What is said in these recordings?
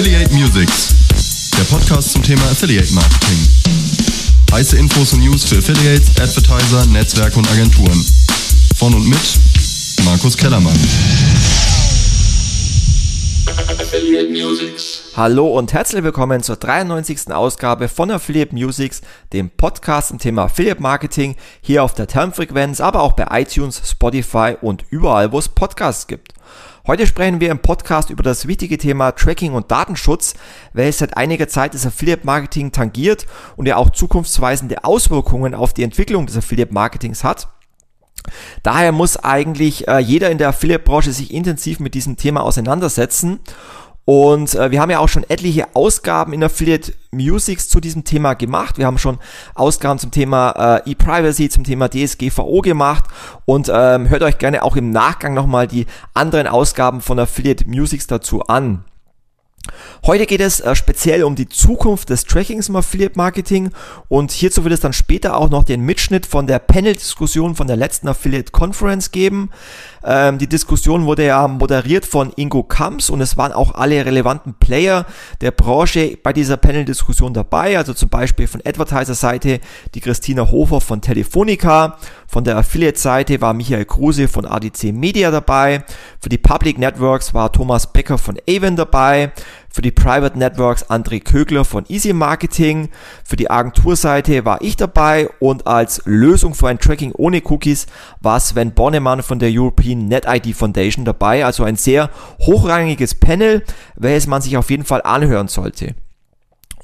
Affiliate Musics, der Podcast zum Thema Affiliate Marketing. Heiße Infos und News für Affiliates, Advertiser, Netzwerke und Agenturen. Von und mit Markus Kellermann. Affiliate Musics. Hallo und herzlich willkommen zur 93. Ausgabe von Affiliate Musics, dem Podcast zum Thema Affiliate Marketing hier auf der Termfrequenz, aber auch bei iTunes, Spotify und überall, wo es Podcasts gibt. Heute sprechen wir im Podcast über das wichtige Thema Tracking und Datenschutz, welches seit einiger Zeit das Affiliate Marketing tangiert und ja auch zukunftsweisende Auswirkungen auf die Entwicklung des Affiliate Marketings hat. Daher muss eigentlich äh, jeder in der Affiliate-Branche sich intensiv mit diesem Thema auseinandersetzen. Und äh, wir haben ja auch schon etliche Ausgaben in Affiliate Musics zu diesem Thema gemacht. Wir haben schon Ausgaben zum Thema äh, E-Privacy, zum Thema DSGVO gemacht. Und ähm, hört euch gerne auch im Nachgang nochmal die anderen Ausgaben von Affiliate Musics dazu an. Heute geht es äh, speziell um die Zukunft des Trackings im Affiliate Marketing und hierzu wird es dann später auch noch den Mitschnitt von der Panel-Diskussion von der letzten Affiliate Conference geben. Ähm, die Diskussion wurde ja moderiert von Ingo Kamps und es waren auch alle relevanten Player der Branche bei dieser Panel-Diskussion dabei, also zum Beispiel von Advertiser-Seite die Christina Hofer von Telefonica, von der Affiliate-Seite war Michael Kruse von ADC Media dabei, für die Public Networks war Thomas Becker von Avon dabei, für die Private Networks André Kögler von Easy Marketing. Für die Agenturseite war ich dabei und als Lösung für ein Tracking ohne Cookies war Sven Bonnemann von der European NetID Foundation dabei. Also ein sehr hochrangiges Panel, welches man sich auf jeden Fall anhören sollte.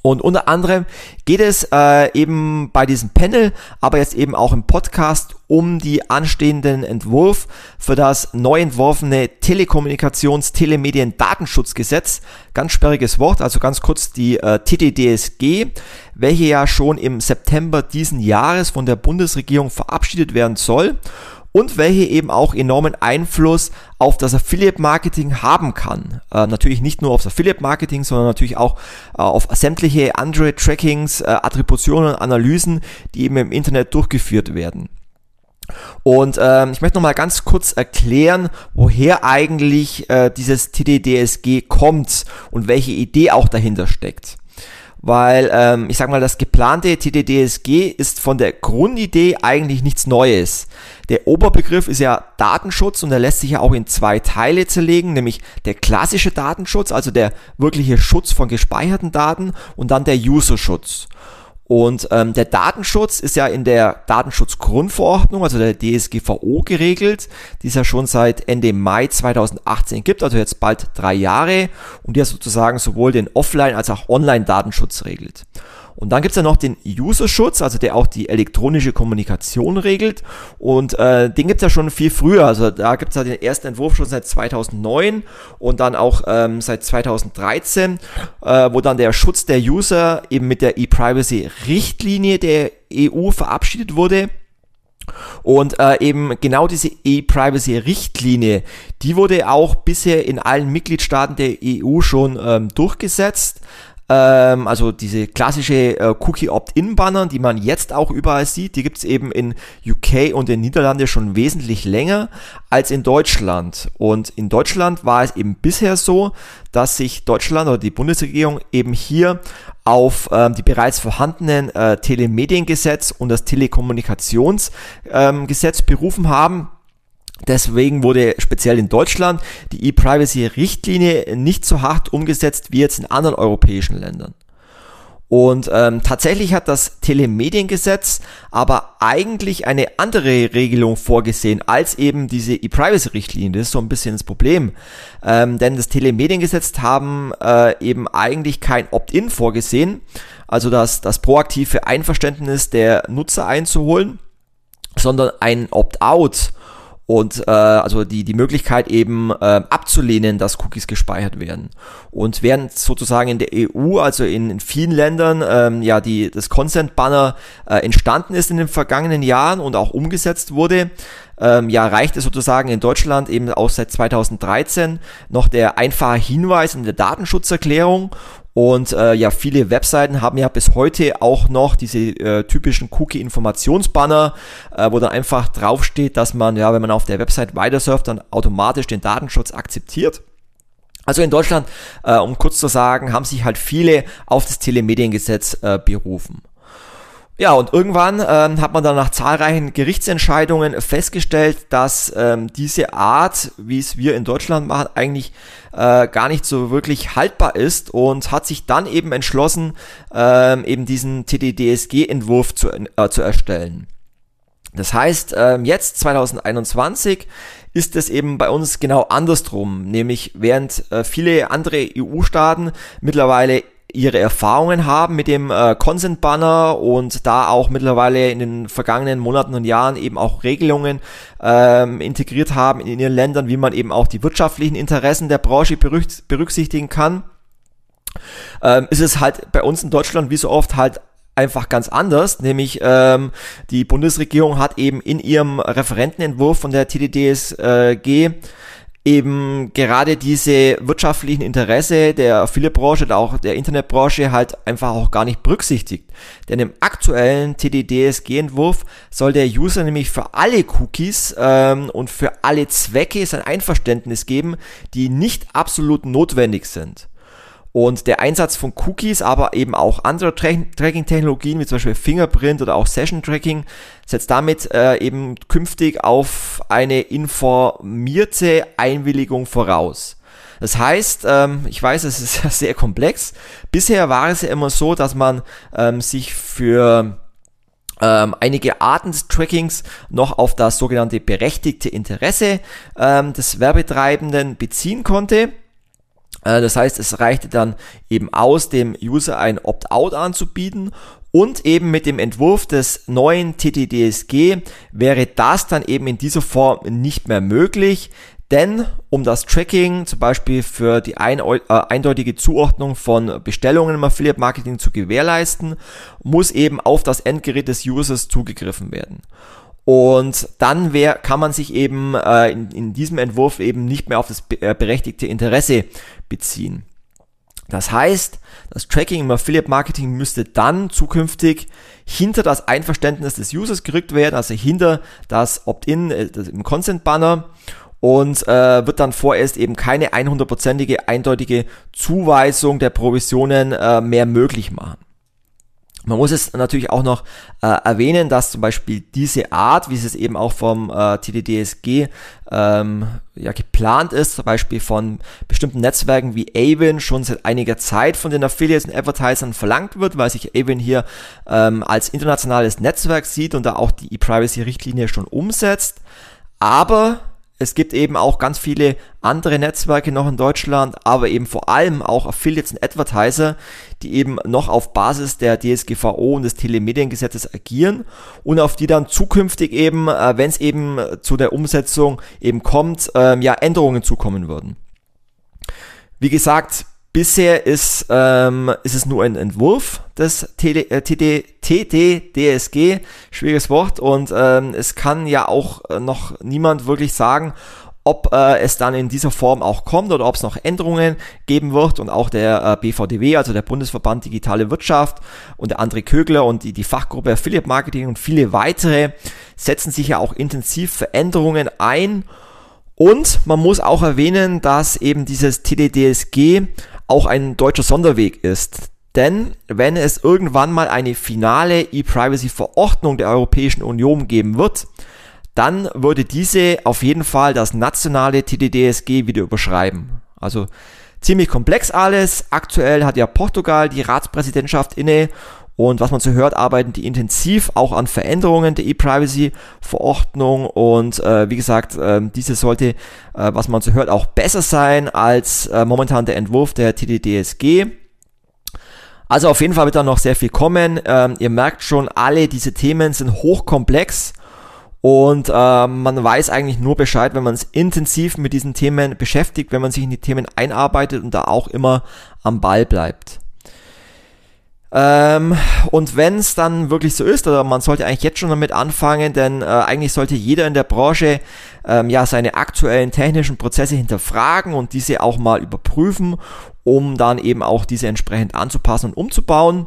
Und unter anderem geht es äh, eben bei diesem Panel, aber jetzt eben auch im Podcast um die anstehenden Entwurf für das neu entworfene Telekommunikations-Telemedien-Datenschutzgesetz. Ganz sperriges Wort, also ganz kurz die äh, TTDSG, welche ja schon im September diesen Jahres von der Bundesregierung verabschiedet werden soll und welche eben auch enormen Einfluss auf das Affiliate Marketing haben kann. Äh, natürlich nicht nur aufs Affiliate Marketing, sondern natürlich auch äh, auf sämtliche andere Trackings, äh, Attributionen Analysen, die eben im Internet durchgeführt werden. Und ähm, ich möchte noch mal ganz kurz erklären, woher eigentlich äh, dieses TDDSG kommt und welche Idee auch dahinter steckt weil ähm, ich sag mal, das geplante TDDSG ist von der Grundidee eigentlich nichts Neues. Der Oberbegriff ist ja Datenschutz und der lässt sich ja auch in zwei Teile zerlegen, nämlich der klassische Datenschutz, also der wirkliche Schutz von gespeicherten Daten und dann der User-Schutz. Und ähm, der Datenschutz ist ja in der Datenschutzgrundverordnung, also der DSGVO geregelt, die es ja schon seit Ende Mai 2018 gibt, also jetzt bald drei Jahre und die ja sozusagen sowohl den Offline- als auch Online-Datenschutz regelt. Und dann gibt's ja noch den User-Schutz, also der auch die elektronische Kommunikation regelt. Und äh, den gibt's ja schon viel früher. Also da gibt's ja den ersten Entwurf schon seit 2009 und dann auch ähm, seit 2013, äh, wo dann der Schutz der User eben mit der E-Privacy-Richtlinie der EU verabschiedet wurde. Und äh, eben genau diese E-Privacy-Richtlinie, die wurde auch bisher in allen Mitgliedstaaten der EU schon ähm, durchgesetzt. Ähm, also diese klassische äh, Cookie-Opt-in-Banner, die man jetzt auch überall sieht, die gibt's eben in UK und in Niederlande schon wesentlich länger als in Deutschland. Und in Deutschland war es eben bisher so, dass sich Deutschland oder die Bundesregierung eben hier auf ähm, die bereits vorhandenen äh, Telemediengesetz und das Telekommunikationsgesetz ähm, berufen haben Deswegen wurde speziell in Deutschland die E-Privacy-Richtlinie nicht so hart umgesetzt wie jetzt in anderen europäischen Ländern. Und ähm, tatsächlich hat das Telemediengesetz aber eigentlich eine andere Regelung vorgesehen als eben diese E-Privacy-Richtlinie. Das ist so ein bisschen das Problem. Ähm, denn das Telemediengesetz haben äh, eben eigentlich kein Opt-in vorgesehen, also das, das proaktive Einverständnis der Nutzer einzuholen, sondern ein Opt-out und äh, also die, die Möglichkeit eben äh, abzulehnen, dass Cookies gespeichert werden. Und während sozusagen in der EU, also in, in vielen Ländern, ähm, ja die das Consent Banner äh, entstanden ist in den vergangenen Jahren und auch umgesetzt wurde, ähm, ja reicht es sozusagen in Deutschland eben auch seit 2013 noch der einfache Hinweis in der Datenschutzerklärung und äh, ja, viele Webseiten haben ja bis heute auch noch diese äh, typischen Cookie-Informationsbanner, äh, wo dann einfach draufsteht, dass man, ja, wenn man auf der Website weitersurft, dann automatisch den Datenschutz akzeptiert. Also in Deutschland, äh, um kurz zu sagen, haben sich halt viele auf das Telemediengesetz äh, berufen. Ja, und irgendwann ähm, hat man dann nach zahlreichen Gerichtsentscheidungen festgestellt, dass ähm, diese Art, wie es wir in Deutschland machen, eigentlich äh, gar nicht so wirklich haltbar ist und hat sich dann eben entschlossen, ähm, eben diesen TDDSG-Entwurf zu, äh, zu erstellen. Das heißt, ähm, jetzt 2021 ist es eben bei uns genau andersrum, nämlich während äh, viele andere EU-Staaten mittlerweile ihre Erfahrungen haben mit dem äh, Consent Banner und da auch mittlerweile in den vergangenen Monaten und Jahren eben auch Regelungen ähm, integriert haben in ihren Ländern, wie man eben auch die wirtschaftlichen Interessen der Branche berücksichtigen kann. Ähm, ist es halt bei uns in Deutschland wie so oft halt einfach ganz anders, nämlich ähm, die Bundesregierung hat eben in ihrem Referentenentwurf von der TDDSG eben gerade diese wirtschaftlichen Interesse der Affiliate-Branche oder auch der Internetbranche halt einfach auch gar nicht berücksichtigt. Denn im aktuellen TDDSG-Entwurf soll der User nämlich für alle Cookies ähm, und für alle Zwecke sein Einverständnis geben, die nicht absolut notwendig sind. Und der Einsatz von Cookies, aber eben auch andere Tra Tracking-Technologien, wie zum Beispiel Fingerprint oder auch Session-Tracking, setzt damit äh, eben künftig auf eine informierte Einwilligung voraus. Das heißt, ähm, ich weiß, es ist sehr komplex. Bisher war es ja immer so, dass man ähm, sich für ähm, einige Arten des Trackings noch auf das sogenannte berechtigte Interesse ähm, des Werbetreibenden beziehen konnte. Äh, das heißt, es reichte dann eben aus, dem User ein Opt-out anzubieten und eben mit dem Entwurf des neuen TTDSG wäre das dann eben in dieser Form nicht mehr möglich. Denn um das Tracking zum Beispiel für die ein, äh, eindeutige Zuordnung von Bestellungen im Affiliate Marketing zu gewährleisten, muss eben auf das Endgerät des Users zugegriffen werden. Und dann wär, kann man sich eben äh, in, in diesem Entwurf eben nicht mehr auf das äh, berechtigte Interesse beziehen. Das heißt, das Tracking im Affiliate Marketing müsste dann zukünftig hinter das Einverständnis des Users gerückt werden, also hinter das Opt-in äh, im Consent Banner und äh, wird dann vorerst eben keine 100%ige eindeutige Zuweisung der Provisionen äh, mehr möglich machen. Man muss es natürlich auch noch äh, erwähnen, dass zum Beispiel diese Art, wie es eben auch vom äh, TDDSG ähm, ja, geplant ist, zum Beispiel von bestimmten Netzwerken wie Avon schon seit einiger Zeit von den Affiliates und Advertisern verlangt wird, weil sich Avon hier ähm, als internationales Netzwerk sieht und da auch die E-Privacy-Richtlinie schon umsetzt. Aber es gibt eben auch ganz viele andere Netzwerke noch in Deutschland, aber eben vor allem auch Affiliates und Advertiser, die eben noch auf Basis der DSGVO und des Telemediengesetzes agieren und auf die dann zukünftig eben, äh, wenn es eben zu der Umsetzung eben kommt, ähm, ja Änderungen zukommen würden. Wie gesagt, Bisher ist, ähm, ist es nur ein Entwurf des TD, TDDSG, schwieriges Wort, und ähm, es kann ja auch äh, noch niemand wirklich sagen, ob äh, es dann in dieser Form auch kommt oder ob es noch Änderungen geben wird. Und auch der äh, BVDW, also der Bundesverband Digitale Wirtschaft und der André Kögler und die, die Fachgruppe Affiliate Marketing und viele weitere setzen sich ja auch intensiv für Änderungen ein und man muss auch erwähnen, dass eben dieses TDDSG auch ein deutscher Sonderweg ist. Denn wenn es irgendwann mal eine finale E-Privacy-Verordnung der Europäischen Union geben wird, dann würde diese auf jeden Fall das nationale TDDSG wieder überschreiben. Also ziemlich komplex alles. Aktuell hat ja Portugal die Ratspräsidentschaft inne und was man so hört, arbeiten die intensiv auch an Veränderungen der E-Privacy-Verordnung. Und äh, wie gesagt, äh, diese sollte, äh, was man so hört, auch besser sein als äh, momentan der Entwurf der TDDSG. Also auf jeden Fall wird da noch sehr viel kommen. Ähm, ihr merkt schon, alle diese Themen sind hochkomplex. Und äh, man weiß eigentlich nur Bescheid, wenn man es intensiv mit diesen Themen beschäftigt, wenn man sich in die Themen einarbeitet und da auch immer am Ball bleibt. Ähm, und wenn es dann wirklich so ist, oder man sollte eigentlich jetzt schon damit anfangen, denn äh, eigentlich sollte jeder in der Branche ähm, ja seine aktuellen technischen Prozesse hinterfragen und diese auch mal überprüfen, um dann eben auch diese entsprechend anzupassen und umzubauen.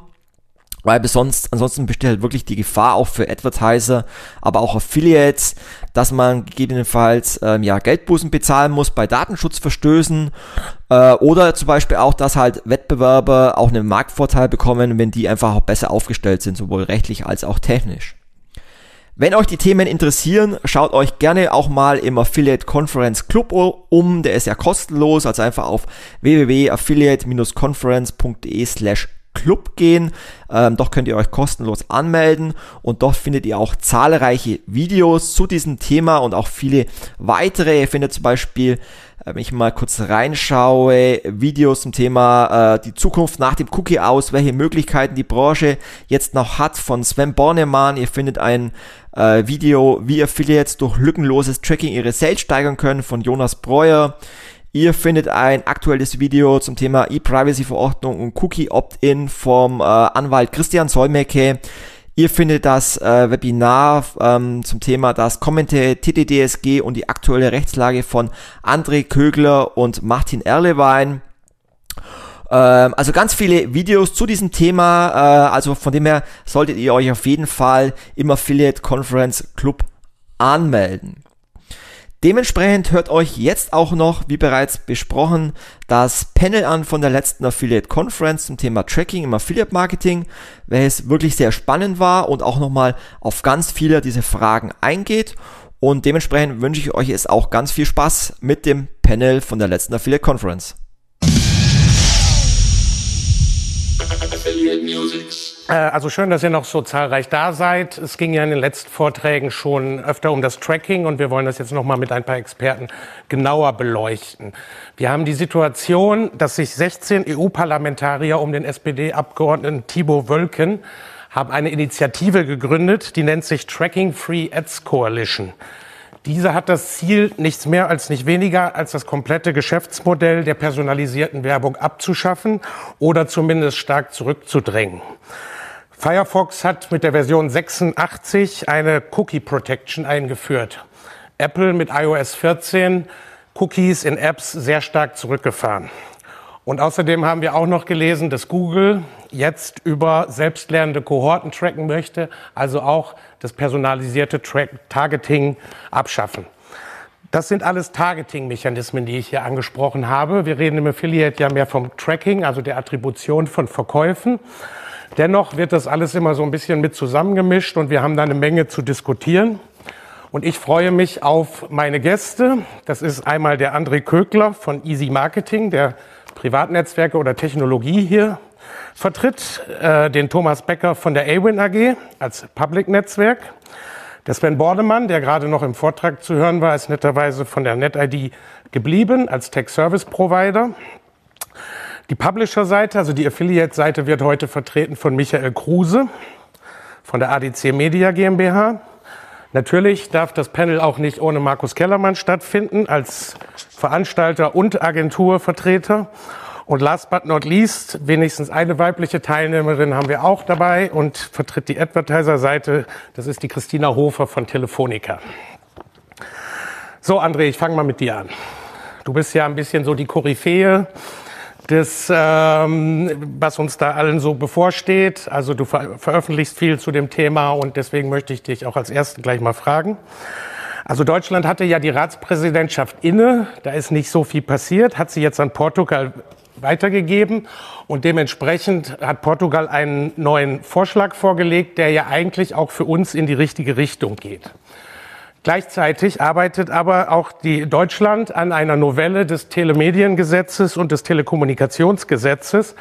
Weil sonst, ansonsten besteht halt wirklich die Gefahr auch für Advertiser, aber auch Affiliates, dass man gegebenenfalls ähm, ja, Geldbußen bezahlen muss bei Datenschutzverstößen äh, oder zum Beispiel auch, dass halt Wettbewerber auch einen Marktvorteil bekommen, wenn die einfach auch besser aufgestellt sind, sowohl rechtlich als auch technisch. Wenn euch die Themen interessieren, schaut euch gerne auch mal im Affiliate Conference Club um. Der ist ja kostenlos, also einfach auf www.affiliate-conference.de slash Club gehen. Ähm, dort könnt ihr euch kostenlos anmelden und dort findet ihr auch zahlreiche Videos zu diesem Thema und auch viele weitere. Ihr findet zum Beispiel, äh, wenn ich mal kurz reinschaue, Videos zum Thema äh, die Zukunft nach dem Cookie aus, welche Möglichkeiten die Branche jetzt noch hat von Sven Bornemann. Ihr findet ein äh, Video, wie Affiliates durch lückenloses Tracking ihre Sales steigern können von Jonas Breuer. Ihr findet ein aktuelles Video zum Thema E-Privacy-Verordnung und Cookie-Opt-in vom äh, Anwalt Christian Solmecke. Ihr findet das äh, Webinar ähm, zum Thema das kommende TTDSG und die aktuelle Rechtslage von André Kögler und Martin Erlewein. Ähm, also ganz viele Videos zu diesem Thema. Äh, also von dem her solltet ihr euch auf jeden Fall im Affiliate Conference Club anmelden. Dementsprechend hört euch jetzt auch noch, wie bereits besprochen, das Panel an von der letzten Affiliate Conference zum Thema Tracking im Affiliate Marketing, welches wirklich sehr spannend war und auch nochmal auf ganz viele dieser Fragen eingeht. Und dementsprechend wünsche ich euch jetzt auch ganz viel Spaß mit dem Panel von der letzten Affiliate Conference. Affiliate Music. Äh, also schön, dass ihr noch so zahlreich da seid. Es ging ja in den letzten Vorträgen schon öfter um das Tracking und wir wollen das jetzt noch mal mit ein paar Experten genauer beleuchten. Wir haben die Situation, dass sich 16 EU-Parlamentarier um den SPD-Abgeordneten Thibaut Wölken haben eine Initiative gegründet, die nennt sich Tracking Free Ads Coalition. Diese hat das Ziel, nichts mehr als nicht weniger als das komplette Geschäftsmodell der personalisierten Werbung abzuschaffen oder zumindest stark zurückzudrängen. Firefox hat mit der Version 86 eine Cookie Protection eingeführt. Apple mit iOS 14 Cookies in Apps sehr stark zurückgefahren. Und außerdem haben wir auch noch gelesen, dass Google jetzt über selbstlernende Kohorten tracken möchte, also auch das personalisierte Track Targeting abschaffen. Das sind alles Targeting-Mechanismen, die ich hier angesprochen habe. Wir reden im Affiliate ja mehr vom Tracking, also der Attribution von Verkäufen. Dennoch wird das alles immer so ein bisschen mit zusammengemischt und wir haben da eine Menge zu diskutieren. Und ich freue mich auf meine Gäste. Das ist einmal der André Kögler von Easy Marketing, der Privatnetzwerke oder Technologie hier vertritt, äh, den Thomas Becker von der Awin AG als Public-Netzwerk. Der Sven Bordemann, der gerade noch im Vortrag zu hören war, ist netterweise von der NetID geblieben als Tech-Service-Provider. Die Publisher-Seite, also die Affiliate-Seite, wird heute vertreten von Michael Kruse von der ADC Media GmbH. Natürlich darf das Panel auch nicht ohne Markus Kellermann stattfinden als Veranstalter und Agenturvertreter. Und last but not least, wenigstens eine weibliche Teilnehmerin haben wir auch dabei und vertritt die Advertiser-Seite. Das ist die Christina Hofer von Telefonica. So, André, ich fange mal mit dir an. Du bist ja ein bisschen so die Koryphäe das, ähm, was uns da allen so bevorsteht. Also du ver veröffentlichst viel zu dem Thema und deswegen möchte ich dich auch als Ersten gleich mal fragen. Also Deutschland hatte ja die Ratspräsidentschaft inne, da ist nicht so viel passiert, hat sie jetzt an Portugal weitergegeben und dementsprechend hat Portugal einen neuen Vorschlag vorgelegt, der ja eigentlich auch für uns in die richtige Richtung geht. Gleichzeitig arbeitet aber auch die Deutschland an einer Novelle des Telemediengesetzes und des Telekommunikationsgesetzes.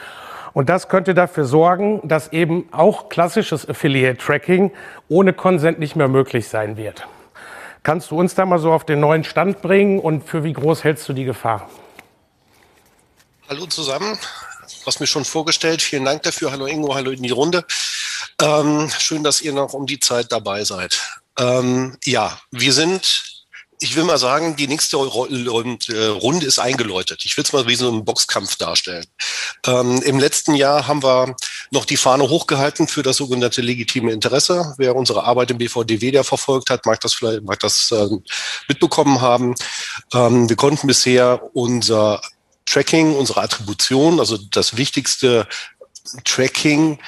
Und das könnte dafür sorgen, dass eben auch klassisches Affiliate Tracking ohne Consent nicht mehr möglich sein wird. Kannst du uns da mal so auf den neuen Stand bringen und für wie groß hältst du die Gefahr? Hallo zusammen. Du hast mir schon vorgestellt. Vielen Dank dafür. Hallo Ingo, hallo in die Runde. Ähm, schön, dass ihr noch um die Zeit dabei seid. Ähm, ja, wir sind, ich will mal sagen, die nächste äh, Runde ist eingeläutet. Ich will es mal wie so einen Boxkampf darstellen. Ähm, Im letzten Jahr haben wir noch die Fahne hochgehalten für das sogenannte legitime Interesse. Wer unsere Arbeit im BVDW der verfolgt hat, mag das vielleicht mag das äh, mitbekommen haben. Ähm, wir konnten bisher unser Tracking, unsere Attribution, also das wichtigste Tracking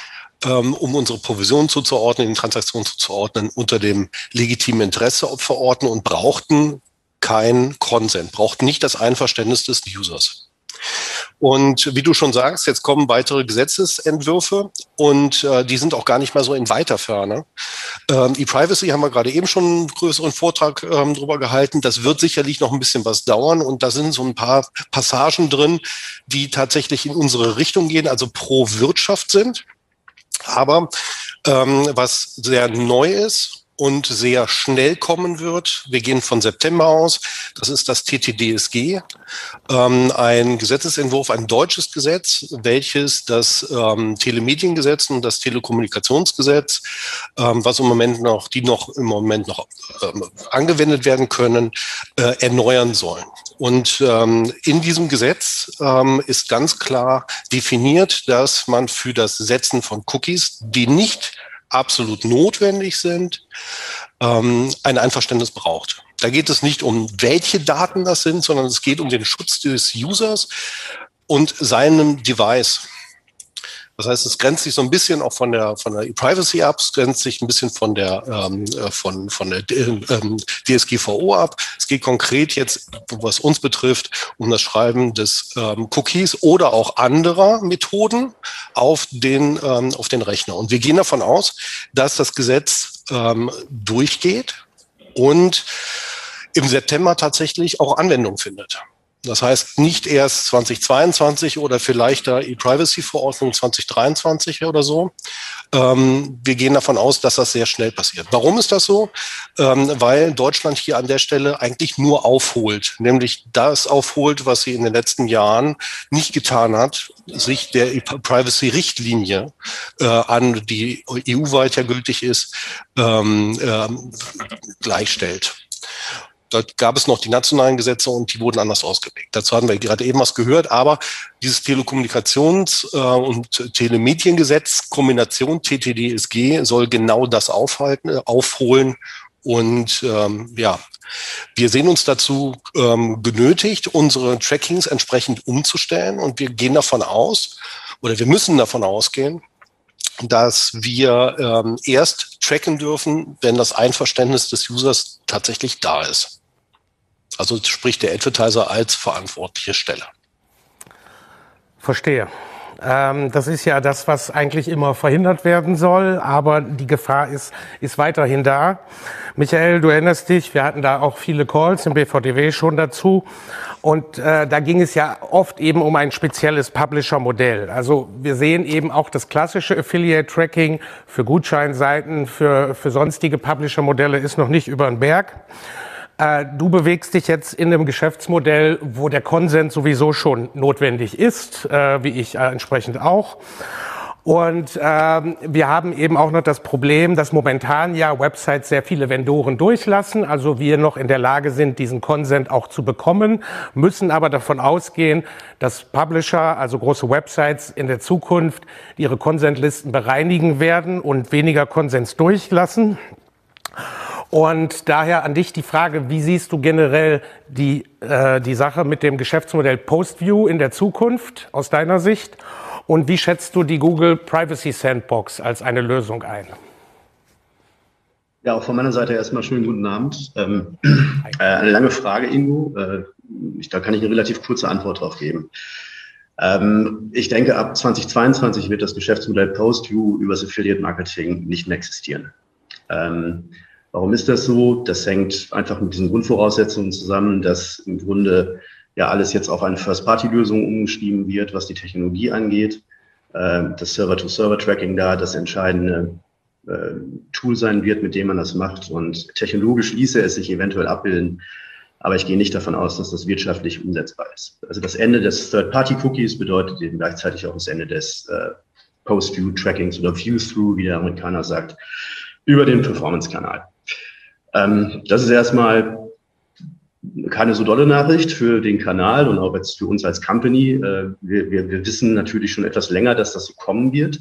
ähm, um unsere Provision zuzuordnen, die Transaktionen zuzuordnen, unter dem legitimen Interesse verordnen und brauchten kein Consent, brauchten nicht das Einverständnis des Users. Und wie du schon sagst, jetzt kommen weitere Gesetzesentwürfe und äh, die sind auch gar nicht mal so in weiter Ferne. Ähm, E-Privacy haben wir gerade eben schon einen größeren Vortrag ähm, drüber gehalten. Das wird sicherlich noch ein bisschen was dauern und da sind so ein paar Passagen drin, die tatsächlich in unsere Richtung gehen, also pro Wirtschaft sind. Aber ähm, was sehr neu ist und sehr schnell kommen wird. Wir gehen von September aus. Das ist das TTDSG, ähm, ein Gesetzesentwurf, ein deutsches Gesetz, welches das ähm, Telemediengesetz und das Telekommunikationsgesetz, ähm, was im Moment noch, die noch im Moment noch ähm, angewendet werden können, äh, erneuern sollen. Und ähm, in diesem Gesetz ähm, ist ganz klar definiert, dass man für das Setzen von Cookies, die nicht absolut notwendig sind, ähm, ein Einverständnis braucht. Da geht es nicht um, welche Daten das sind, sondern es geht um den Schutz des Users und seinem Device. Das heißt, es grenzt sich so ein bisschen auch von der von der E-Privacy ab, es grenzt sich ein bisschen von der ähm, äh, von von der ähm, DSGVO ab. Es geht konkret jetzt, was uns betrifft, um das Schreiben des ähm, Cookies oder auch anderer Methoden auf den ähm, auf den Rechner. Und wir gehen davon aus, dass das Gesetz ähm, durchgeht und im September tatsächlich auch Anwendung findet. Das heißt, nicht erst 2022 oder vielleicht da E-Privacy-Verordnung 2023 oder so. Ähm, wir gehen davon aus, dass das sehr schnell passiert. Warum ist das so? Ähm, weil Deutschland hier an der Stelle eigentlich nur aufholt, nämlich das aufholt, was sie in den letzten Jahren nicht getan hat, sich der E-Privacy-Richtlinie äh, an, die EU-weit ja gültig ist, ähm, ähm, gleichstellt. Da gab es noch die nationalen Gesetze und die wurden anders ausgelegt. Dazu hatten wir gerade eben was gehört, aber dieses Telekommunikations- äh, und Telemediengesetz, Kombination TTDSG, soll genau das aufhalten, äh, aufholen. Und ähm, ja, wir sehen uns dazu ähm, genötigt, unsere Trackings entsprechend umzustellen. Und wir gehen davon aus, oder wir müssen davon ausgehen, dass wir ähm, erst tracken dürfen, wenn das Einverständnis des Users tatsächlich da ist. Also spricht der Advertiser als verantwortliche Stelle. Verstehe. Ähm, das ist ja das, was eigentlich immer verhindert werden soll, aber die Gefahr ist, ist weiterhin da. Michael, du erinnerst dich, wir hatten da auch viele Calls im BVDW schon dazu. Und äh, da ging es ja oft eben um ein spezielles Publisher-Modell. Also wir sehen eben auch das klassische Affiliate-Tracking für Gutscheinseiten, für, für sonstige Publisher-Modelle ist noch nicht über den Berg. Äh, du bewegst dich jetzt in einem Geschäftsmodell, wo der Konsens sowieso schon notwendig ist, äh, wie ich äh, entsprechend auch. Und ähm, wir haben eben auch noch das Problem, dass momentan ja Websites sehr viele Vendoren durchlassen, also wir noch in der Lage sind, diesen Consent auch zu bekommen, müssen aber davon ausgehen, dass Publisher, also große Websites in der Zukunft ihre Consent-Listen bereinigen werden und weniger Konsens durchlassen. Und daher an dich die Frage, wie siehst du generell die, äh, die Sache mit dem Geschäftsmodell Postview in der Zukunft aus deiner Sicht? Und wie schätzt du die Google Privacy Sandbox als eine Lösung ein? Ja, auch von meiner Seite erstmal schönen guten Abend. Ähm, äh, eine lange Frage, Ingo. Äh, ich, da kann ich eine relativ kurze Antwort drauf geben. Ähm, ich denke, ab 2022 wird das Geschäftsmodell Postview übers Affiliate Marketing nicht mehr existieren. Ähm, Warum ist das so? Das hängt einfach mit diesen Grundvoraussetzungen zusammen, dass im Grunde ja alles jetzt auf eine First-Party-Lösung umgeschrieben wird, was die Technologie angeht. Ähm, das Server-to-Server-Tracking da das entscheidende äh, Tool sein wird, mit dem man das macht. Und technologisch ließe es sich eventuell abbilden, aber ich gehe nicht davon aus, dass das wirtschaftlich umsetzbar ist. Also das Ende des Third-Party-Cookies bedeutet eben gleichzeitig auch das Ende des äh, Post-View-Trackings oder View-Through, wie der Amerikaner sagt, über den Performance-Kanal. Ähm, das ist erstmal keine so dolle Nachricht für den Kanal und auch jetzt für uns als Company. Äh, wir, wir, wir wissen natürlich schon etwas länger, dass das so kommen wird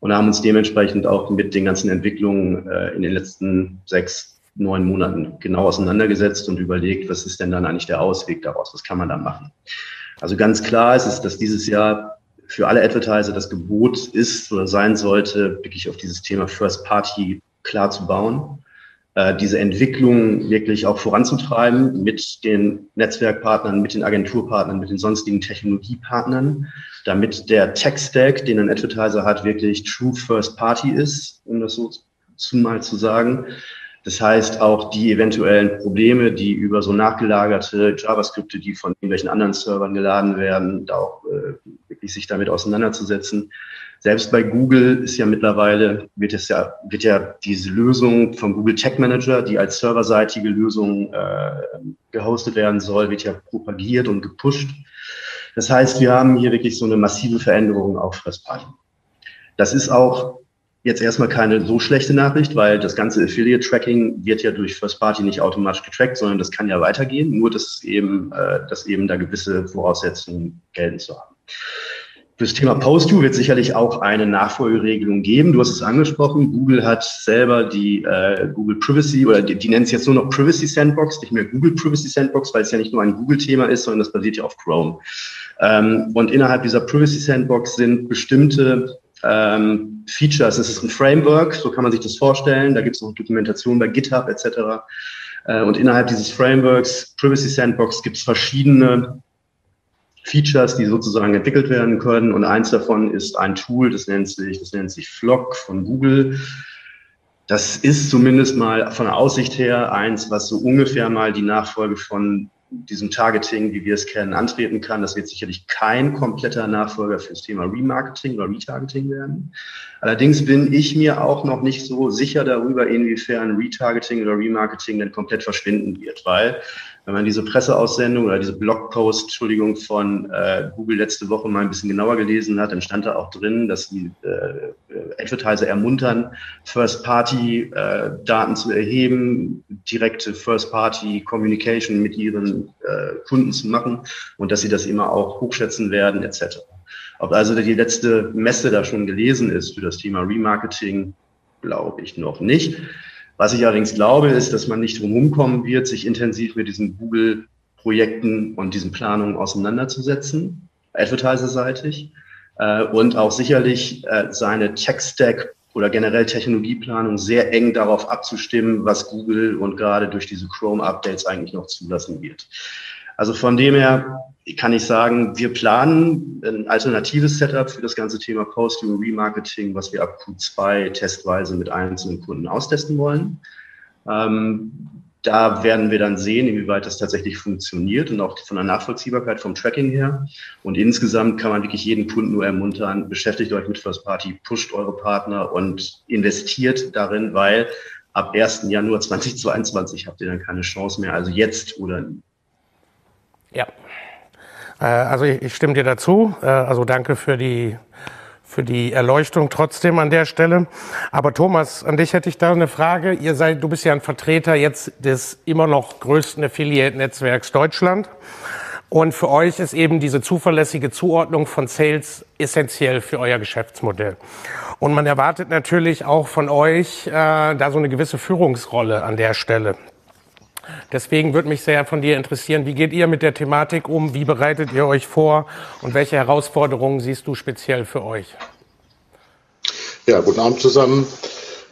und haben uns dementsprechend auch mit den ganzen Entwicklungen äh, in den letzten sechs, neun Monaten genau auseinandergesetzt und überlegt, was ist denn dann eigentlich der Ausweg daraus? Was kann man da machen? Also ganz klar ist es, dass dieses Jahr für alle Advertiser das Gebot ist oder sein sollte, wirklich auf dieses Thema First Party klar zu bauen, diese Entwicklung wirklich auch voranzutreiben mit den Netzwerkpartnern, mit den Agenturpartnern, mit den sonstigen Technologiepartnern, damit der Tech-Stack, den ein Advertiser hat, wirklich True First Party ist, um das so zumal zu sagen. Das heißt, auch die eventuellen Probleme, die über so nachgelagerte JavaScripte, die von irgendwelchen anderen Servern geladen werden, da auch äh, wirklich sich damit auseinanderzusetzen. Selbst bei Google ist ja mittlerweile, wird es ja, wird ja diese Lösung vom Google Tech Manager, die als serverseitige Lösung äh, gehostet werden soll, wird ja propagiert und gepusht. Das heißt, wir haben hier wirklich so eine massive Veränderung auf Party. Das ist auch jetzt erstmal keine so schlechte Nachricht, weil das ganze Affiliate-Tracking wird ja durch First Party nicht automatisch getrackt, sondern das kann ja weitergehen, nur dass eben, äh, dass eben da gewisse Voraussetzungen gelten zu haben. Das Thema Post-You wird sicherlich auch eine Nachfolgeregelung geben. Du hast es angesprochen. Google hat selber die äh, Google Privacy oder die, die nennen es jetzt nur noch Privacy Sandbox, nicht mehr Google Privacy Sandbox, weil es ja nicht nur ein Google-Thema ist, sondern das basiert ja auf Chrome. Ähm, und innerhalb dieser Privacy Sandbox sind bestimmte ähm, Features. Es ist ein Framework, so kann man sich das vorstellen. Da gibt es noch Dokumentation bei GitHub etc. Äh, und innerhalb dieses Frameworks, Privacy Sandbox, gibt es verschiedene Features, die sozusagen entwickelt werden können. Und eins davon ist ein Tool, das nennt sich, das nennt sich Flock von Google. Das ist zumindest mal von der Aussicht her eins, was so ungefähr mal die Nachfolge von diesem Targeting, wie wir es kennen, antreten kann. Das wird sicherlich kein kompletter Nachfolger für das Thema Remarketing oder Retargeting werden. Allerdings bin ich mir auch noch nicht so sicher darüber, inwiefern Retargeting oder Remarketing denn komplett verschwinden wird, weil wenn man diese Presseaussendung oder diese Blogpost, Entschuldigung, von äh, Google letzte Woche mal ein bisschen genauer gelesen hat, dann stand da auch drin, dass die äh, Advertiser ermuntern, First-Party-Daten äh, zu erheben, direkte First-Party-Communication mit ihren äh, Kunden zu machen und dass sie das immer auch hochschätzen werden, etc. Ob also die letzte Messe da schon gelesen ist für das Thema Remarketing, glaube ich noch nicht. Was ich allerdings glaube, ist, dass man nicht drum kommen wird, sich intensiv mit diesen Google-Projekten und diesen Planungen auseinanderzusetzen, advertiser-seitig, äh, und auch sicherlich äh, seine Tech-Stack oder generell Technologieplanung sehr eng darauf abzustimmen, was Google und gerade durch diese Chrome-Updates eigentlich noch zulassen wird. Also von dem her kann ich sagen, wir planen ein alternatives Setup für das ganze Thema Post- und Remarketing, was wir ab Q2 testweise mit einzelnen Kunden austesten wollen. Ähm, da werden wir dann sehen, inwieweit das tatsächlich funktioniert und auch von der Nachvollziehbarkeit vom Tracking her. Und insgesamt kann man wirklich jeden Kunden nur ermuntern, beschäftigt euch mit First Party, pusht eure Partner und investiert darin, weil ab 1. Januar 2022 habt ihr dann keine Chance mehr. Also jetzt oder nie. Ja, also ich stimme dir dazu. Äh, also danke für die, für die Erleuchtung trotzdem an der Stelle. Aber Thomas, an dich hätte ich da eine Frage. Ihr seid, du bist ja ein Vertreter jetzt des immer noch größten Affiliate-Netzwerks Deutschland. Und für euch ist eben diese zuverlässige Zuordnung von Sales essentiell für euer Geschäftsmodell. Und man erwartet natürlich auch von euch äh, da so eine gewisse Führungsrolle an der Stelle. Deswegen würde mich sehr von dir interessieren, wie geht ihr mit der Thematik um? Wie bereitet ihr euch vor? Und welche Herausforderungen siehst du speziell für euch? Ja, guten Abend zusammen.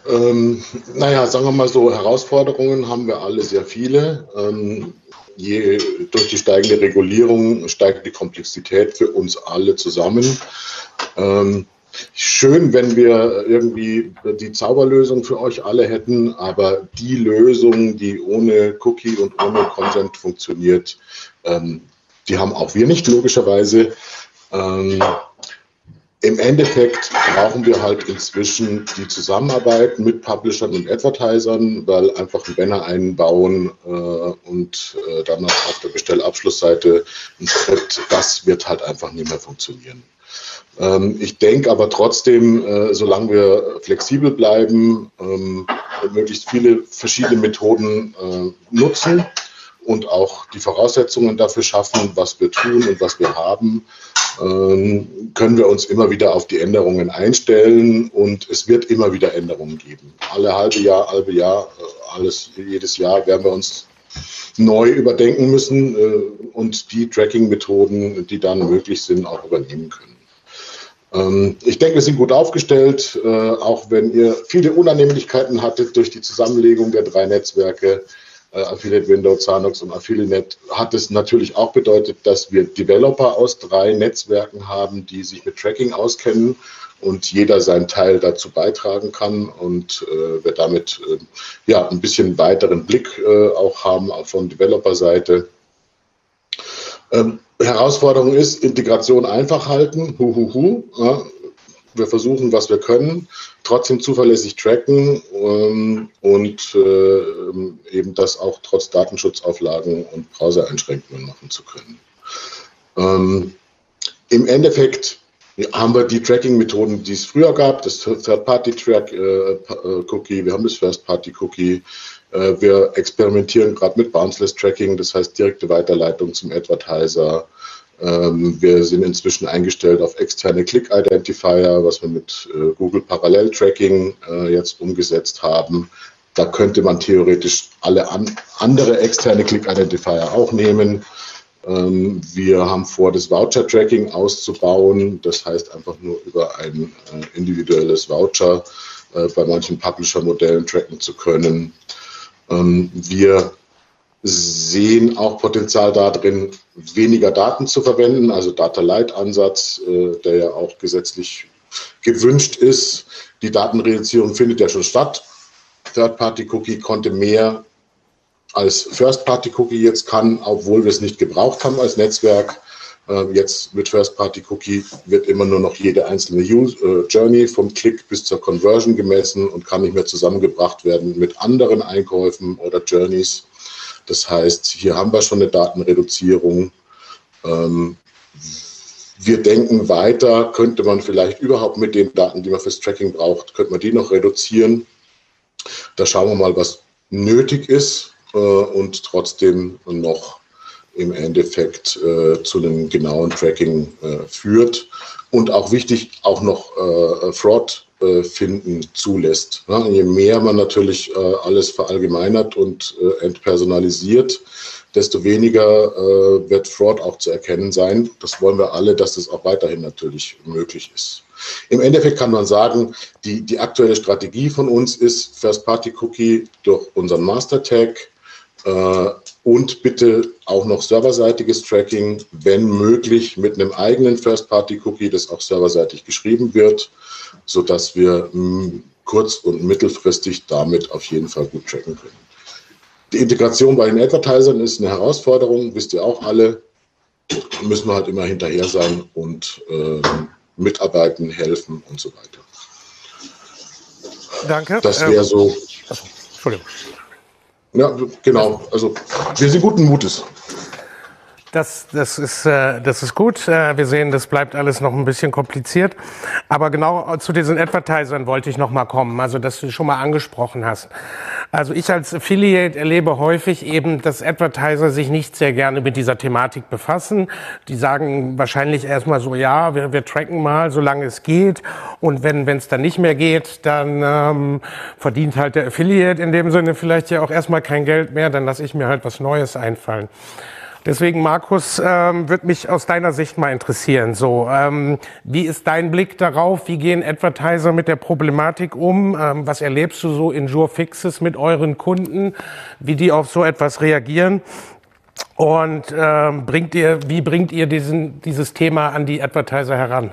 Ähm, naja, sagen wir mal so, Herausforderungen haben wir alle sehr viele. Ähm, je, durch die steigende Regulierung steigt die Komplexität für uns alle zusammen. Ähm, schön, wenn wir irgendwie die Zauberlösung für euch alle hätten, aber die Lösung, die ohne Cookie und ohne Consent funktioniert, ähm, die haben auch wir nicht, logischerweise. Ähm, Im Endeffekt brauchen wir halt inzwischen die Zusammenarbeit mit Publishern und Advertisern, weil einfach ein Banner einbauen äh, und äh, dann auf der Bestellabschlussseite ein Skript, das wird halt einfach nicht mehr funktionieren. Ähm, ich denke aber trotzdem, äh, solange wir flexibel bleiben, ähm, möglichst viele verschiedene Methoden äh, nutzen und auch die Voraussetzungen dafür schaffen, was wir tun und was wir haben, ähm, können wir uns immer wieder auf die Änderungen einstellen und es wird immer wieder Änderungen geben. Alle halbe Jahr, halbe Jahr, äh, alles, jedes Jahr werden wir uns neu überdenken müssen und die Tracking-Methoden, die dann möglich sind, auch übernehmen können. Ähm, ich denke, wir sind gut aufgestellt, äh, auch wenn ihr viele Unannehmlichkeiten hattet durch die Zusammenlegung der drei Netzwerke. Äh, Affiliate Window, Zanox und Affiliate hat es natürlich auch bedeutet, dass wir Developer aus drei Netzwerken haben, die sich mit Tracking auskennen und jeder seinen Teil dazu beitragen kann und äh, wir damit äh, ja ein bisschen weiteren Blick äh, auch haben von Developer-Seite. Ähm, Herausforderung ist, Integration einfach halten, huhuhu. Ja. Wir versuchen, was wir können, trotzdem zuverlässig tracken ähm, und äh, eben das auch trotz Datenschutzauflagen und Browser-Einschränkungen machen zu können. Ähm, Im Endeffekt haben wir die Tracking-Methoden, die es früher gab, das Third-Party-Track-Cookie, äh, wir haben das First-Party-Cookie, äh, wir experimentieren gerade mit Bounceless Tracking, das heißt direkte Weiterleitung zum Advertiser. Ähm, wir sind inzwischen eingestellt auf externe Click-Identifier, was wir mit äh, Google Parallel Tracking jetzt umgesetzt haben. Da könnte man theoretisch alle andere externe Click-Identifier auch nehmen. Ähm, wir haben vor, das Voucher-Tracking auszubauen. Das heißt einfach nur über ein äh, individuelles Voucher äh, bei manchen Publisher-Modellen tracken zu können. Ähm, wir sehen auch Potenzial darin, weniger Daten zu verwenden, also Data-Light-Ansatz, äh, der ja auch gesetzlich gewünscht ist. Die Datenreduzierung findet ja schon statt. Third-Party-Cookie konnte mehr als First-Party-Cookie jetzt kann, obwohl wir es nicht gebraucht haben als Netzwerk. Ähm, jetzt mit First-Party-Cookie wird immer nur noch jede einzelne äh, Journey vom Klick bis zur Conversion gemessen und kann nicht mehr zusammengebracht werden mit anderen Einkäufen oder Journeys. Das heißt, hier haben wir schon eine Datenreduzierung. Ähm, wir denken weiter, könnte man vielleicht überhaupt mit den Daten, die man fürs Tracking braucht, könnte man die noch reduzieren. Da schauen wir mal, was nötig ist und trotzdem noch im Endeffekt äh, zu einem genauen Tracking äh, führt und auch wichtig auch noch äh, Fraud äh, finden zulässt. Ja, je mehr man natürlich äh, alles verallgemeinert und entpersonalisiert, desto weniger wird Fraud auch zu erkennen sein. Das wollen wir alle, dass das auch weiterhin natürlich möglich ist. Im Endeffekt kann man sagen, die, die aktuelle Strategie von uns ist First-Party-Cookie durch unseren Master-Tag äh, und bitte auch noch serverseitiges Tracking, wenn möglich mit einem eigenen First-Party-Cookie, das auch serverseitig geschrieben wird, sodass wir hm, kurz- und mittelfristig damit auf jeden Fall gut tracken können. Die Integration bei den Advertisern ist eine Herausforderung, wisst ihr auch alle. Da müssen wir halt immer hinterher sein und äh, mitarbeiten, helfen und so weiter. Danke. Das wäre so. Entschuldigung. Ja, genau. Also wir sind guten Mutes. Das, das, ist, äh, das ist gut. Äh, wir sehen, das bleibt alles noch ein bisschen kompliziert. Aber genau zu diesen Advertisern wollte ich noch mal kommen, also dass du schon mal angesprochen hast. Also ich als Affiliate erlebe häufig eben, dass Advertiser sich nicht sehr gerne mit dieser Thematik befassen. Die sagen wahrscheinlich erstmal so, ja, wir, wir tracken mal, solange es geht. Und wenn es dann nicht mehr geht, dann ähm, verdient halt der Affiliate in dem Sinne vielleicht ja auch erstmal kein Geld mehr. Dann lasse ich mir halt was Neues einfallen. Deswegen, Markus, ähm, würde mich aus deiner Sicht mal interessieren. So, ähm, wie ist dein Blick darauf? Wie gehen Advertiser mit der Problematik um? Ähm, was erlebst du so in Jure Fixes mit euren Kunden? Wie die auf so etwas reagieren? Und ähm, bringt ihr, wie bringt ihr diesen, dieses Thema an die Advertiser heran?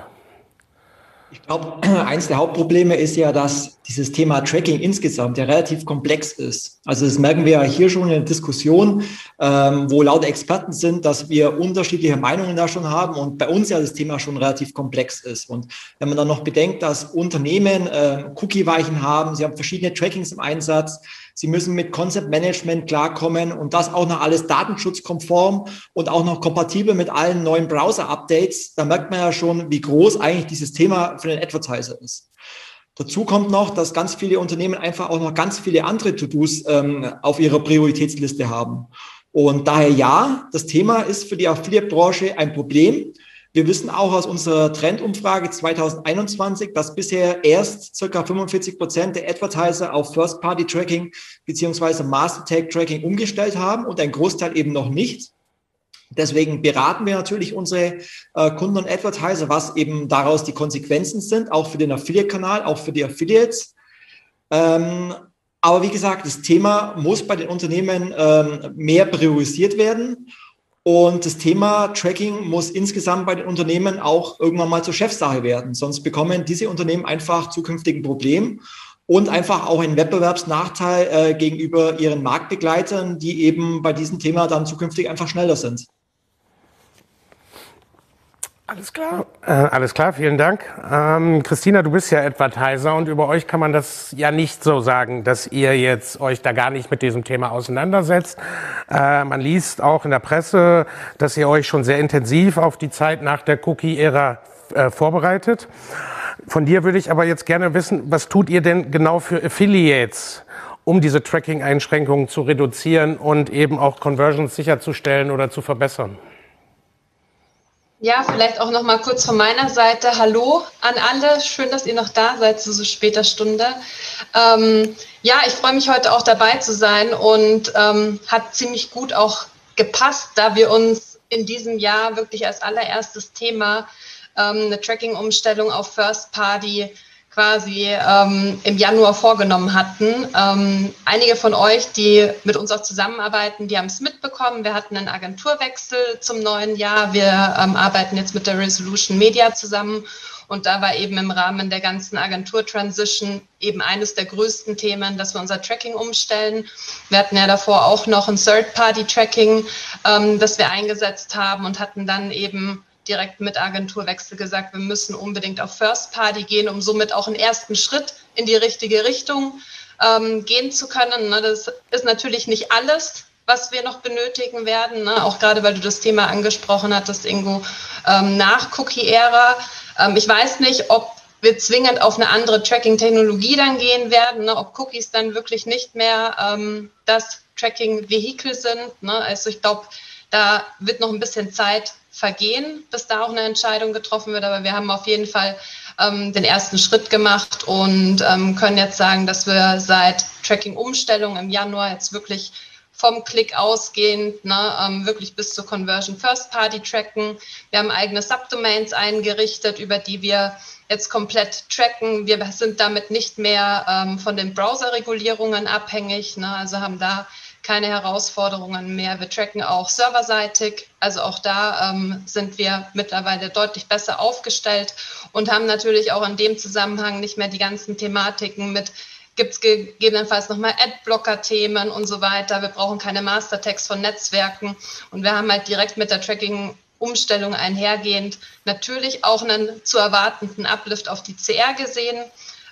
Ich glaube, eins der Hauptprobleme ist ja, dass dieses Thema Tracking insgesamt ja relativ komplex ist. Also das merken wir ja hier schon in der Diskussion, ähm, wo lauter Experten sind, dass wir unterschiedliche Meinungen da schon haben und bei uns ja das Thema schon relativ komplex ist. Und wenn man dann noch bedenkt, dass Unternehmen äh, Cookie-Weichen haben, sie haben verschiedene Trackings im Einsatz, sie müssen mit Concept Management klarkommen und das auch noch alles datenschutzkonform und auch noch kompatibel mit allen neuen Browser-Updates, da merkt man ja schon, wie groß eigentlich dieses Thema für den Advertiser ist. Dazu kommt noch, dass ganz viele Unternehmen einfach auch noch ganz viele andere To-Dos ähm, auf ihrer Prioritätsliste haben. Und daher ja, das Thema ist für die Affiliate-Branche ein Problem. Wir wissen auch aus unserer Trendumfrage 2021, dass bisher erst circa 45 Prozent der Advertiser auf First-Party-Tracking beziehungsweise Master-Tag-Tracking umgestellt haben und ein Großteil eben noch nicht. Deswegen beraten wir natürlich unsere äh, Kunden und Advertiser, was eben daraus die Konsequenzen sind, auch für den Affiliate-Kanal, auch für die Affiliates. Ähm, aber wie gesagt, das Thema muss bei den Unternehmen ähm, mehr priorisiert werden. Und das Thema Tracking muss insgesamt bei den Unternehmen auch irgendwann mal zur Chefsache werden. Sonst bekommen diese Unternehmen einfach zukünftig ein Problem und einfach auch einen Wettbewerbsnachteil äh, gegenüber ihren Marktbegleitern, die eben bei diesem Thema dann zukünftig einfach schneller sind. Alles klar. Äh, alles klar, vielen Dank. Ähm, Christina, du bist ja Advertiser und über euch kann man das ja nicht so sagen, dass ihr jetzt euch da gar nicht mit diesem Thema auseinandersetzt. Äh, man liest auch in der Presse, dass ihr euch schon sehr intensiv auf die Zeit nach der Cookie-Ära äh, vorbereitet. Von dir würde ich aber jetzt gerne wissen, was tut ihr denn genau für Affiliates, um diese Tracking-Einschränkungen zu reduzieren und eben auch Conversions sicherzustellen oder zu verbessern? Ja, vielleicht auch noch mal kurz von meiner Seite. Hallo an alle. Schön, dass ihr noch da seid zu so später Stunde. Ähm, ja, ich freue mich heute auch dabei zu sein und ähm, hat ziemlich gut auch gepasst, da wir uns in diesem Jahr wirklich als allererstes Thema ähm, eine Tracking-Umstellung auf First Party quasi ähm, im Januar vorgenommen hatten. Ähm, einige von euch, die mit uns auch zusammenarbeiten, die haben es mitbekommen. Wir hatten einen Agenturwechsel zum neuen Jahr. Wir ähm, arbeiten jetzt mit der Resolution Media zusammen. Und da war eben im Rahmen der ganzen Agentur-Transition eben eines der größten Themen, dass wir unser Tracking umstellen. Wir hatten ja davor auch noch ein Third-Party-Tracking, ähm, das wir eingesetzt haben und hatten dann eben direkt mit Agenturwechsel gesagt, wir müssen unbedingt auf First Party gehen, um somit auch einen ersten Schritt in die richtige Richtung ähm, gehen zu können. Ne? Das ist natürlich nicht alles, was wir noch benötigen werden, ne? auch gerade weil du das Thema angesprochen hattest, Ingo, ähm, nach Cookie-Ära. Ähm, ich weiß nicht, ob wir zwingend auf eine andere Tracking-Technologie dann gehen werden, ne? ob Cookies dann wirklich nicht mehr ähm, das Tracking-Vehikel sind. Ne? Also ich glaube, da wird noch ein bisschen Zeit vergehen, bis da auch eine Entscheidung getroffen wird. Aber wir haben auf jeden Fall ähm, den ersten Schritt gemacht und ähm, können jetzt sagen, dass wir seit Tracking-Umstellung im Januar jetzt wirklich vom Klick ausgehend, ne, ähm, wirklich bis zur Conversion First Party tracken. Wir haben eigene Subdomains eingerichtet, über die wir jetzt komplett tracken. Wir sind damit nicht mehr ähm, von den Browser-Regulierungen abhängig, ne, also haben da keine Herausforderungen mehr. Wir tracken auch serverseitig, also auch da ähm, sind wir mittlerweile deutlich besser aufgestellt und haben natürlich auch in dem Zusammenhang nicht mehr die ganzen Thematiken mit gibt es gegebenenfalls nochmal Adblocker-Themen und so weiter. Wir brauchen keine Mastertext von Netzwerken und wir haben halt direkt mit der Tracking-Umstellung einhergehend natürlich auch einen zu erwartenden Uplift auf die CR gesehen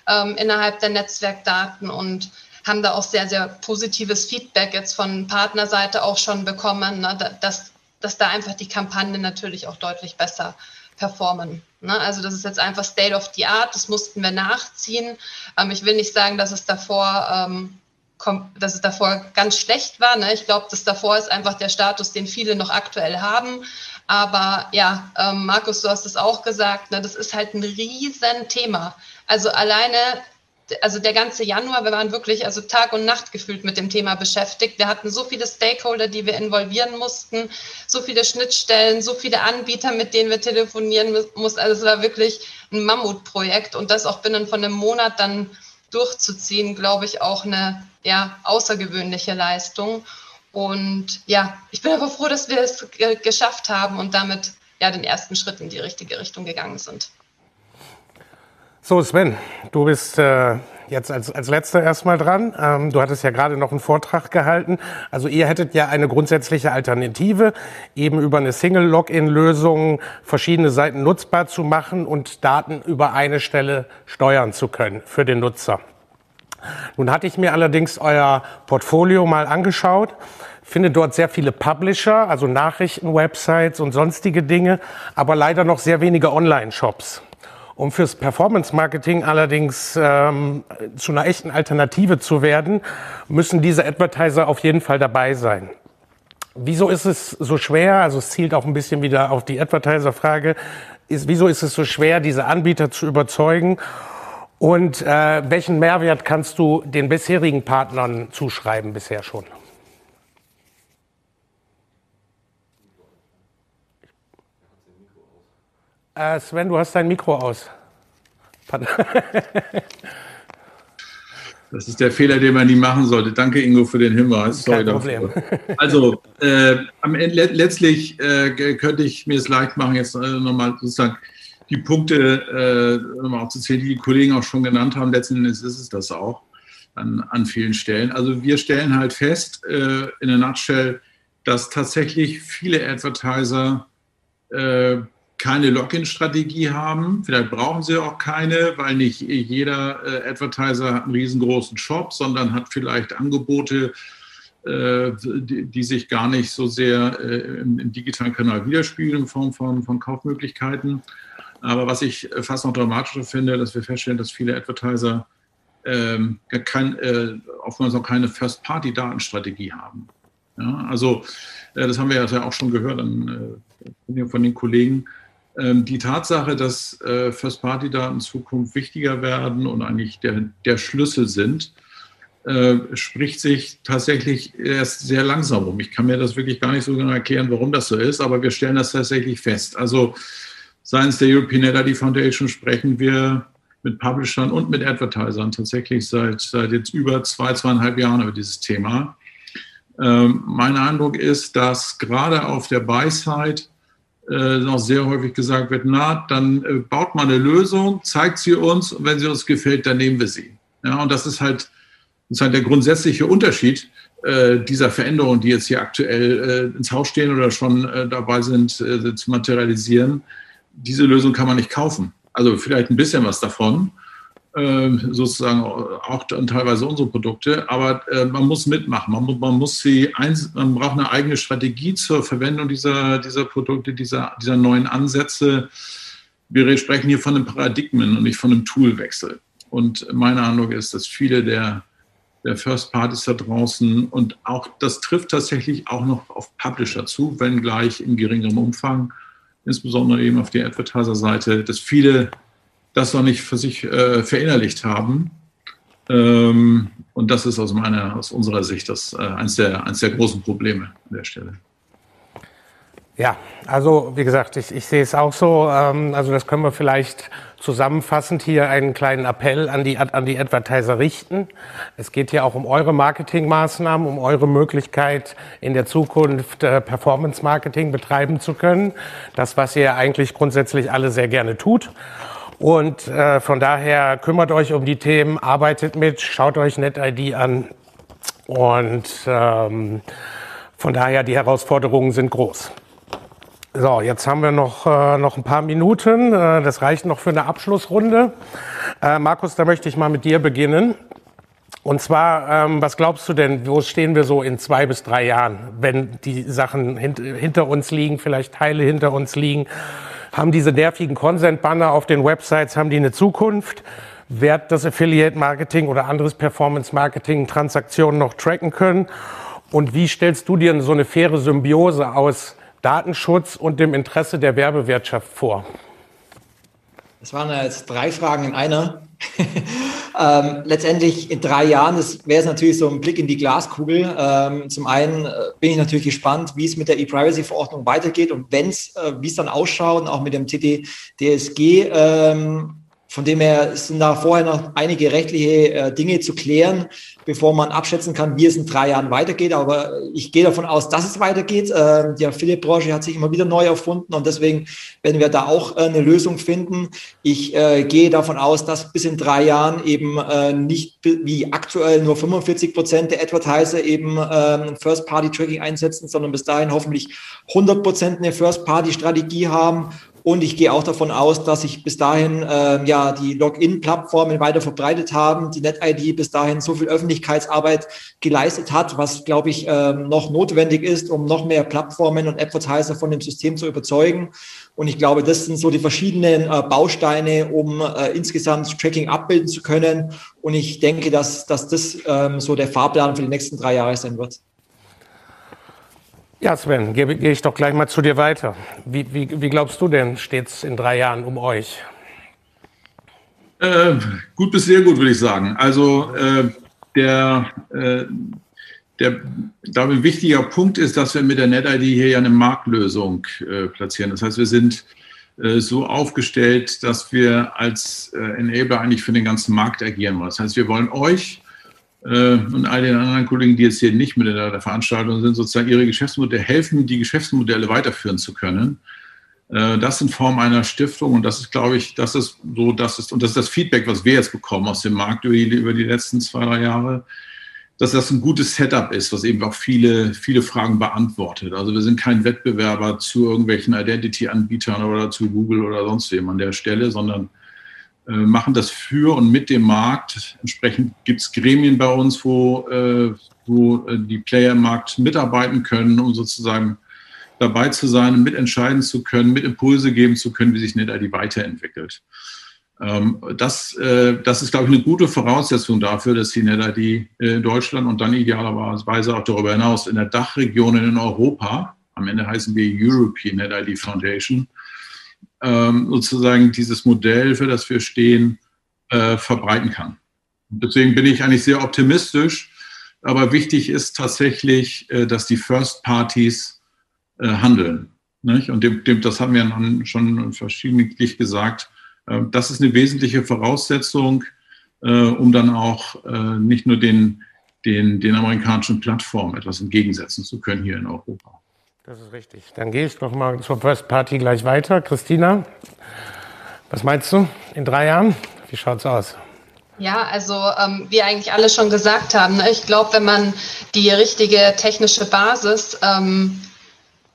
ähm, innerhalb der Netzwerkdaten und haben da auch sehr, sehr positives Feedback jetzt von Partnerseite auch schon bekommen, ne, dass, dass da einfach die Kampagnen natürlich auch deutlich besser performen. Ne? Also das ist jetzt einfach State of the Art, das mussten wir nachziehen. Ähm, ich will nicht sagen, dass es davor ähm, dass es davor ganz schlecht war. Ne? Ich glaube, das davor ist einfach der Status, den viele noch aktuell haben. Aber ja, ähm, Markus, du hast es auch gesagt, ne? das ist halt ein Riesenthema. Also alleine also der ganze Januar, wir waren wirklich also Tag und Nacht gefühlt mit dem Thema beschäftigt. Wir hatten so viele Stakeholder, die wir involvieren mussten, so viele Schnittstellen, so viele Anbieter, mit denen wir telefonieren mussten. Also es war wirklich ein Mammutprojekt und das auch binnen von einem Monat dann durchzuziehen, glaube ich, auch eine ja, außergewöhnliche Leistung. Und ja, ich bin aber froh, dass wir es geschafft haben und damit ja den ersten Schritt in die richtige Richtung gegangen sind. So, Sven, du bist äh, jetzt als, als letzter erstmal dran. Ähm, du hattest ja gerade noch einen Vortrag gehalten. Also ihr hättet ja eine grundsätzliche Alternative, eben über eine Single-Login-Lösung verschiedene Seiten nutzbar zu machen und Daten über eine Stelle steuern zu können für den Nutzer. Nun hatte ich mir allerdings euer Portfolio mal angeschaut finde dort sehr viele Publisher, also Nachrichten-Websites und sonstige Dinge, aber leider noch sehr wenige Online-Shops. Um fürs Performance-Marketing allerdings ähm, zu einer echten Alternative zu werden, müssen diese Advertiser auf jeden Fall dabei sein. Wieso ist es so schwer? Also es zielt auch ein bisschen wieder auf die Advertiser-Frage. Ist, wieso ist es so schwer, diese Anbieter zu überzeugen? Und äh, welchen Mehrwert kannst du den bisherigen Partnern zuschreiben bisher schon? Äh, Sven, du hast dein Mikro aus. Das ist der Fehler, den man nie machen sollte. Danke, Ingo, für den Hinweis. Sorry Kein Problem. Also, äh, am Ende, letztlich äh, könnte ich mir es leicht machen, jetzt äh, nochmal sozusagen die Punkte äh, nochmal aufzuzählen, die die Kollegen auch schon genannt haben. Letzten Endes ist es das auch an, an vielen Stellen. Also, wir stellen halt fest, äh, in der Nutshell, dass tatsächlich viele Advertiser keine Login-Strategie haben. Vielleicht brauchen sie auch keine, weil nicht jeder äh, Advertiser hat einen riesengroßen Shop, sondern hat vielleicht Angebote, äh, die, die, sich gar nicht so sehr äh, im, im, digitalen Kanal widerspiegeln in Form von, von Kaufmöglichkeiten. Aber was ich fast noch dramatischer finde, dass wir feststellen, dass viele Advertiser ähm, kein, äh, oftmals auch keine First-Party-Datenstrategie haben. Ja, also äh, das haben wir ja auch schon gehört an, äh, von den Kollegen die Tatsache, dass äh, First-Party-Daten in Zukunft wichtiger werden und eigentlich der, der Schlüssel sind, äh, spricht sich tatsächlich erst sehr langsam um. Ich kann mir das wirklich gar nicht so genau erklären, warum das so ist, aber wir stellen das tatsächlich fest. Also seitens der European Identity Foundation sprechen wir mit Publishern und mit Advertisern tatsächlich seit, seit jetzt über zwei, zweieinhalb Jahren über dieses Thema. Ähm, mein Eindruck ist, dass gerade auf der Buy-Side äh, noch sehr häufig gesagt wird, na, dann äh, baut mal eine Lösung, zeigt sie uns und wenn sie uns gefällt, dann nehmen wir sie. Ja, und das ist halt, ist halt der grundsätzliche Unterschied äh, dieser Veränderungen, die jetzt hier aktuell äh, ins Haus stehen oder schon äh, dabei sind äh, zu materialisieren. Diese Lösung kann man nicht kaufen. Also vielleicht ein bisschen was davon, sozusagen auch dann teilweise unsere Produkte, aber äh, man muss mitmachen. Man man muss sie, eins, man braucht eine eigene Strategie zur Verwendung dieser, dieser Produkte, dieser, dieser neuen Ansätze. Wir sprechen hier von einem Paradigmen und nicht von einem Toolwechsel. Und meine Eindruck ist, dass viele der, der First Parties da draußen und auch das trifft tatsächlich auch noch auf Publisher zu, wenngleich in geringerem Umfang, insbesondere eben auf der Advertiser-Seite, dass viele das noch nicht für sich äh, verinnerlicht haben. Ähm, und das ist aus meiner, aus unserer Sicht das äh, eins, der, eins der großen Probleme an der Stelle. Ja, also wie gesagt, ich, ich sehe es auch so. Ähm, also das können wir vielleicht zusammenfassend hier einen kleinen Appell an die, an die Advertiser richten. Es geht hier auch um eure Marketingmaßnahmen, um eure Möglichkeit in der Zukunft äh, Performance Marketing betreiben zu können. Das, was ihr eigentlich grundsätzlich alle sehr gerne tut. Und äh, von daher kümmert euch um die Themen, arbeitet mit, schaut euch NetID an. Und ähm, von daher, die Herausforderungen sind groß. So, jetzt haben wir noch, äh, noch ein paar Minuten. Äh, das reicht noch für eine Abschlussrunde. Äh, Markus, da möchte ich mal mit dir beginnen. Und zwar, ähm, was glaubst du denn, wo stehen wir so in zwei bis drei Jahren, wenn die Sachen hint hinter uns liegen, vielleicht Teile hinter uns liegen? Haben diese nervigen Consent-Banner auf den Websites, haben die eine Zukunft? Wird das Affiliate-Marketing oder anderes Performance-Marketing Transaktionen noch tracken können? Und wie stellst du dir so eine faire Symbiose aus Datenschutz und dem Interesse der Werbewirtschaft vor? Das waren jetzt drei Fragen in einer. ähm, letztendlich in drei Jahren, das wäre es natürlich so ein Blick in die Glaskugel. Ähm, zum einen äh, bin ich natürlich gespannt, wie es mit der E-Privacy-Verordnung weitergeht und wenn es, äh, wie es dann ausschaut, auch mit dem TT-DSG. Ähm, von dem her sind da vorher noch einige rechtliche äh, Dinge zu klären, bevor man abschätzen kann, wie es in drei Jahren weitergeht. Aber ich gehe davon aus, dass es weitergeht. Äh, die Affiliate-Branche hat sich immer wieder neu erfunden und deswegen werden wir da auch äh, eine Lösung finden. Ich äh, gehe davon aus, dass bis in drei Jahren eben nicht wie aktuell nur 45 Prozent der Advertiser eben ähm, First-Party-Tracking einsetzen, sondern bis dahin hoffentlich 100 Prozent eine First-Party-Strategie haben und ich gehe auch davon aus, dass sich bis dahin äh, ja die Login-Plattformen weiter verbreitet haben, die NetID bis dahin so viel Öffentlichkeitsarbeit geleistet hat, was glaube ich äh, noch notwendig ist, um noch mehr Plattformen und Advertiser von dem System zu überzeugen. Und ich glaube, das sind so die verschiedenen äh, Bausteine, um äh, insgesamt Tracking abbilden zu können. Und ich denke, dass, dass das ähm, so der Fahrplan für die nächsten drei Jahre sein wird. Ja, Sven, gehe geh ich doch gleich mal zu dir weiter. Wie, wie, wie glaubst du denn, steht es in drei Jahren um euch? Äh, gut bis sehr gut, würde ich sagen. Also äh, der, äh, der glaube ein wichtiger Punkt ist, dass wir mit der NetID hier ja eine Marktlösung äh, platzieren. Das heißt, wir sind äh, so aufgestellt, dass wir als äh, Enabler eigentlich für den ganzen Markt agieren wollen. Das heißt, wir wollen euch und all den anderen Kollegen, die jetzt hier nicht mit in der Veranstaltung sind, sozusagen ihre Geschäftsmodelle helfen, die Geschäftsmodelle weiterführen zu können. Das in Form einer Stiftung und das ist, glaube ich, das ist so, das ist, und das ist das Feedback, was wir jetzt bekommen aus dem Markt über die, über die letzten zwei, drei Jahre, dass das ein gutes Setup ist, was eben auch viele, viele Fragen beantwortet. Also wir sind kein Wettbewerber zu irgendwelchen Identity-Anbietern oder zu Google oder sonst wem an der Stelle, sondern äh, machen das für und mit dem Markt. Entsprechend gibt es Gremien bei uns, wo, äh, wo äh, die Player im Markt mitarbeiten können, um sozusagen dabei zu sein, mitentscheiden zu können, mit Impulse geben zu können, wie sich NetID weiterentwickelt. Ähm, das, äh, das ist, glaube ich, eine gute Voraussetzung dafür, dass die NetID äh, in Deutschland und dann idealerweise auch darüber hinaus in der Dachregion in Europa, am Ende heißen wir European NetID Foundation, ähm, sozusagen dieses Modell, für das wir stehen, äh, verbreiten kann. Deswegen bin ich eigentlich sehr optimistisch, aber wichtig ist tatsächlich, dass die First Parties handeln. Und das haben wir schon verschiedentlich gesagt, das ist eine wesentliche Voraussetzung, äh, um dann auch äh, nicht nur den, den, den amerikanischen Plattformen etwas entgegensetzen zu können hier in Europa. Das ist richtig. Dann gehe ich noch mal zur First Party gleich weiter. Christina, was meinst du in drei Jahren? Wie schaut es aus? Ja, also ähm, wie eigentlich alle schon gesagt haben, ne, ich glaube, wenn man die richtige technische Basis ähm,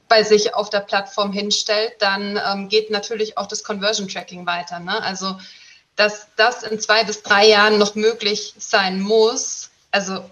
bei sich auf der Plattform hinstellt, dann ähm, geht natürlich auch das Conversion Tracking weiter. Ne? Also, dass das in zwei bis drei Jahren noch möglich sein muss, also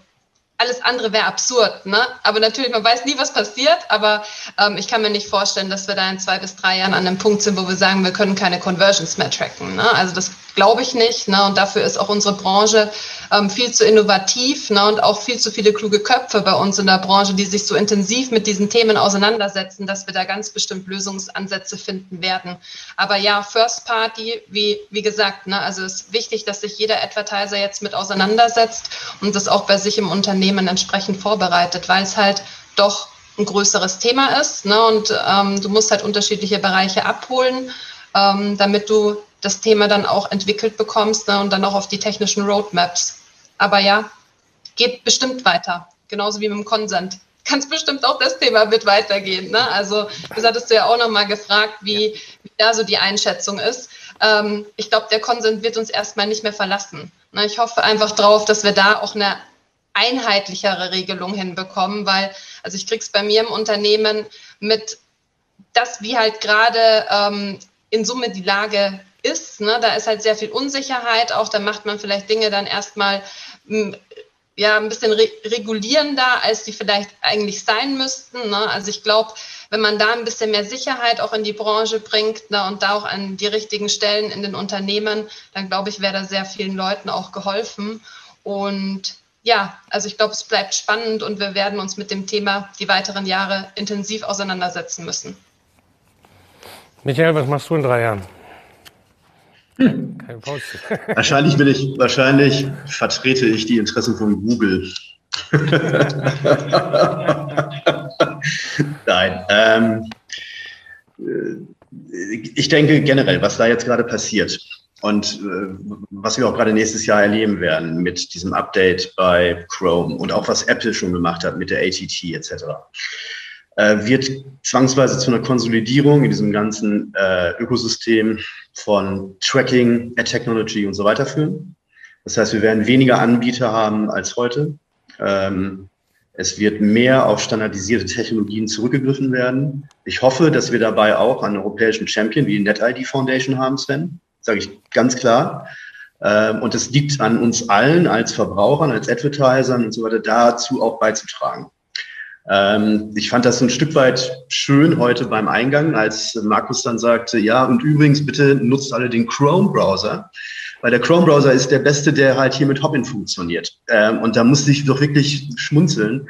alles andere wäre absurd, ne? Aber natürlich, man weiß nie, was passiert, aber ähm, ich kann mir nicht vorstellen, dass wir da in zwei bis drei Jahren an einem Punkt sind, wo wir sagen, wir können keine Conversions mehr tracken. Ne? Also das glaube ich nicht. Ne? Und dafür ist auch unsere Branche ähm, viel zu innovativ ne? und auch viel zu viele kluge Köpfe bei uns in der Branche, die sich so intensiv mit diesen Themen auseinandersetzen, dass wir da ganz bestimmt Lösungsansätze finden werden. Aber ja, First Party, wie, wie gesagt, ne? also es ist wichtig, dass sich jeder Advertiser jetzt mit auseinandersetzt und das auch bei sich im Unternehmen entsprechend vorbereitet, weil es halt doch ein größeres Thema ist. Ne? Und ähm, du musst halt unterschiedliche Bereiche abholen, ähm, damit du das Thema dann auch entwickelt bekommst ne, und dann auch auf die technischen Roadmaps. Aber ja, geht bestimmt weiter, genauso wie mit dem Consent. Ganz bestimmt auch das Thema wird weitergehen. Ne? Also, das hattest du ja auch nochmal gefragt, wie, wie da so die Einschätzung ist. Ähm, ich glaube, der Consent wird uns erstmal nicht mehr verlassen. Ne? Ich hoffe einfach drauf, dass wir da auch eine einheitlichere Regelung hinbekommen, weil, also ich krieg's bei mir im Unternehmen mit, dass wie halt gerade ähm, in Summe die Lage ist. Ne? Da ist halt sehr viel Unsicherheit auch. Da macht man vielleicht Dinge dann erstmal hm, ja, ein bisschen re regulierender, als die vielleicht eigentlich sein müssten. Ne? Also ich glaube, wenn man da ein bisschen mehr Sicherheit auch in die Branche bringt ne, und da auch an die richtigen Stellen in den Unternehmen, dann glaube ich, wäre da sehr vielen Leuten auch geholfen. Und ja, also ich glaube, es bleibt spannend und wir werden uns mit dem Thema die weiteren Jahre intensiv auseinandersetzen müssen. Michael, was machst du in drei Jahren? Hm. Kein wahrscheinlich will ich, wahrscheinlich vertrete ich die Interessen von Google. Nein. Ähm, äh, ich denke generell, was da jetzt gerade passiert und äh, was wir auch gerade nächstes Jahr erleben werden mit diesem Update bei Chrome und auch was Apple schon gemacht hat mit der ATT etc äh, wird zwangsweise zu einer Konsolidierung in diesem ganzen äh, Ökosystem von Tracking, Ad Technology und so weiter führen. Das heißt, wir werden weniger Anbieter haben als heute. Ähm, es wird mehr auf standardisierte Technologien zurückgegriffen werden. Ich hoffe, dass wir dabei auch einen europäischen Champion wie die NetID Foundation haben, Sven. Sage ich ganz klar. Ähm, und es liegt an uns allen als Verbrauchern, als Advertisern und so weiter dazu auch beizutragen. Ähm, ich fand das so ein Stück weit schön heute beim Eingang, als Markus dann sagte, ja, und übrigens bitte nutzt alle den Chrome-Browser, weil der Chrome-Browser ist der beste, der halt hier mit Hopin funktioniert. Ähm, und da musste ich doch wirklich schmunzeln,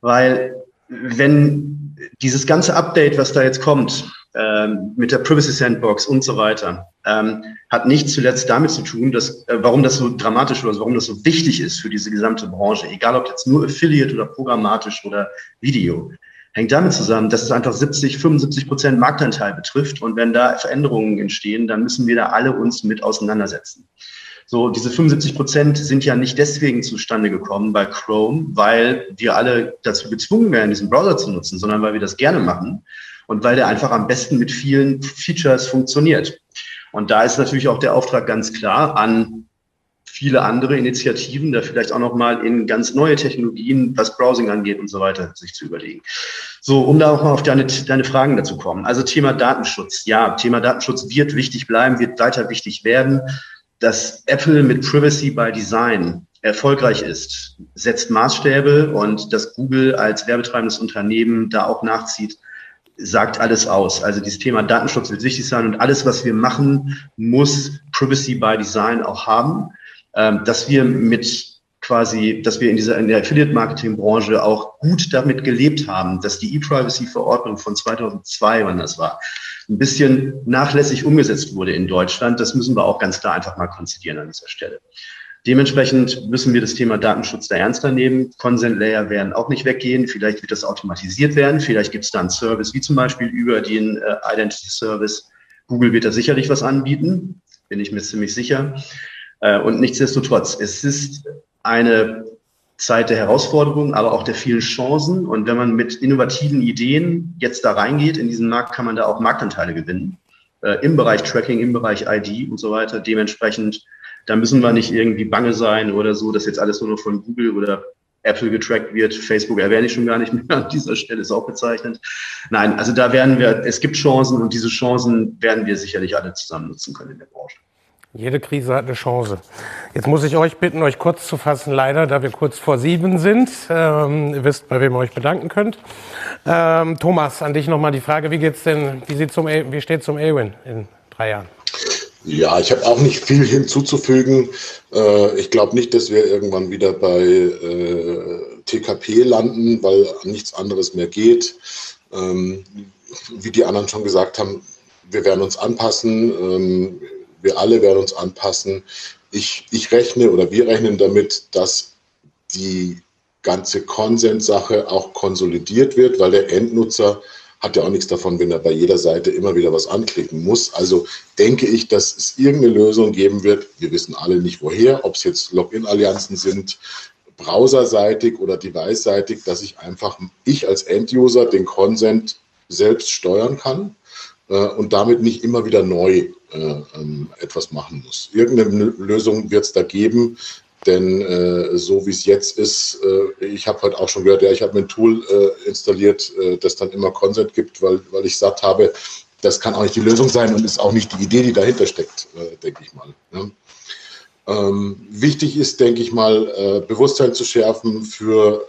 weil wenn dieses ganze Update, was da jetzt kommt, ähm, mit der Privacy Sandbox und so weiter, ähm, hat nicht zuletzt damit zu tun, dass, äh, warum das so dramatisch oder warum das so wichtig ist für diese gesamte Branche, egal ob jetzt nur Affiliate oder programmatisch oder Video. hängt damit zusammen, dass es einfach 70, 75 Prozent Marktanteil betrifft. Und wenn da Veränderungen entstehen, dann müssen wir da alle uns mit auseinandersetzen. So, diese 75 Prozent sind ja nicht deswegen zustande gekommen bei Chrome, weil wir alle dazu gezwungen werden, diesen Browser zu nutzen, sondern weil wir das gerne machen und weil der einfach am besten mit vielen Features funktioniert. Und da ist natürlich auch der Auftrag ganz klar an viele andere Initiativen, da vielleicht auch nochmal in ganz neue Technologien, was Browsing angeht und so weiter, sich zu überlegen. So, um da auch mal auf deine, deine Fragen dazu kommen. Also Thema Datenschutz. Ja, Thema Datenschutz wird wichtig bleiben, wird weiter wichtig werden. Dass Apple mit Privacy by Design erfolgreich ist, setzt Maßstäbe und dass Google als werbetreibendes Unternehmen da auch nachzieht, sagt alles aus. Also dieses Thema Datenschutz wird wichtig sein und alles, was wir machen, muss Privacy by Design auch haben ähm, dass wir mit quasi, dass wir in dieser in der Affiliate-Marketing-Branche auch gut damit gelebt haben, dass die E-Privacy-Verordnung von 2002, wann das war, ein bisschen nachlässig umgesetzt wurde in Deutschland. Das müssen wir auch ganz klar einfach mal konzidieren an dieser Stelle. Dementsprechend müssen wir das Thema Datenschutz da ernster nehmen. Consent Layer werden auch nicht weggehen. Vielleicht wird das automatisiert werden. Vielleicht gibt es da einen Service, wie zum Beispiel über den äh, Identity Service. Google wird da sicherlich was anbieten, bin ich mir ziemlich sicher. Äh, und nichtsdestotrotz, es ist eine Zeit der Herausforderungen, aber auch der vielen Chancen. Und wenn man mit innovativen Ideen jetzt da reingeht in diesen Markt, kann man da auch Marktanteile gewinnen. Äh, Im Bereich Tracking, im Bereich ID und so weiter. Dementsprechend, da müssen wir nicht irgendwie bange sein oder so, dass jetzt alles nur noch von Google oder Apple getrackt wird. Facebook erwähne ich schon gar nicht mehr an dieser Stelle, ist auch bezeichnet. Nein, also da werden wir, es gibt Chancen und diese Chancen werden wir sicherlich alle zusammen nutzen können in der Branche. Jede Krise hat eine Chance. Jetzt muss ich euch bitten, euch kurz zu fassen, leider, da wir kurz vor sieben sind. Ähm, ihr wisst, bei wem ihr euch bedanken könnt. Ähm, Thomas, an dich nochmal die Frage, wie geht's denn, wie, sieht zum, wie steht zum Awin in drei Jahren? Ja, ich habe auch nicht viel hinzuzufügen. Äh, ich glaube nicht, dass wir irgendwann wieder bei äh, TKP landen, weil nichts anderes mehr geht. Ähm, wie die anderen schon gesagt haben, wir werden uns anpassen. Ähm, wir alle werden uns anpassen. Ich, ich rechne oder wir rechnen damit, dass die ganze Consent-Sache auch konsolidiert wird, weil der Endnutzer hat ja auch nichts davon, wenn er bei jeder Seite immer wieder was anklicken muss. Also denke ich, dass es irgendeine Lösung geben wird. Wir wissen alle nicht woher, ob es jetzt Login-Allianzen sind, browserseitig oder device-seitig, dass ich einfach, ich als End-User den Consent selbst steuern kann äh, und damit nicht immer wieder neu äh, ähm, etwas machen muss. Irgendeine Lösung wird es da geben, denn äh, so wie es jetzt ist, äh, ich habe heute auch schon gehört, ja, ich habe mir ein Tool äh, installiert, äh, das dann immer Consent gibt, weil, weil ich satt habe, das kann auch nicht die Lösung sein und ist auch nicht die Idee, die dahinter steckt, äh, denke ich mal. Ne? Ähm, wichtig ist, denke ich mal, äh, Bewusstsein zu schärfen für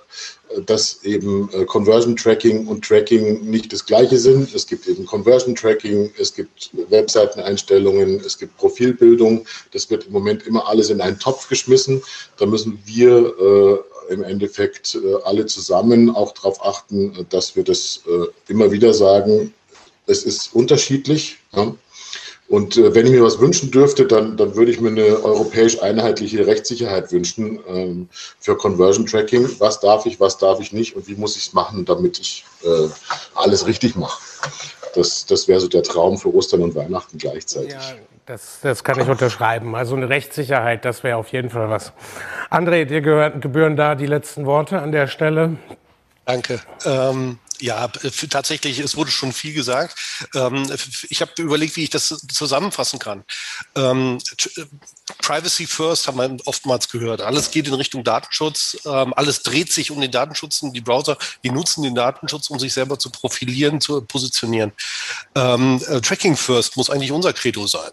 dass eben äh, Conversion Tracking und Tracking nicht das gleiche sind. Es gibt eben Conversion Tracking, es gibt Webseiteneinstellungen, es gibt Profilbildung. Das wird im Moment immer alles in einen Topf geschmissen. Da müssen wir äh, im Endeffekt äh, alle zusammen auch darauf achten, dass wir das äh, immer wieder sagen. Es ist unterschiedlich. Ja? Und äh, wenn ich mir was wünschen dürfte, dann, dann würde ich mir eine europäisch einheitliche Rechtssicherheit wünschen ähm, für Conversion Tracking. Was darf ich, was darf ich nicht und wie muss ich es machen, damit ich äh, alles richtig mache. Das, das wäre so der Traum für Ostern und Weihnachten gleichzeitig. Ja, das, das kann ich unterschreiben. Also eine Rechtssicherheit, das wäre auf jeden Fall was. André, dir gehören, gebühren da die letzten Worte an der Stelle. Danke. Ähm, ja, tatsächlich, es wurde schon viel gesagt. Ähm, ich habe überlegt, wie ich das zusammenfassen kann. Ähm, Privacy First haben wir oftmals gehört. Alles geht in Richtung Datenschutz. Ähm, alles dreht sich um den Datenschutz. Und die Browser, die nutzen den Datenschutz, um sich selber zu profilieren, zu positionieren. Äh, Tracking First muss eigentlich unser Credo sein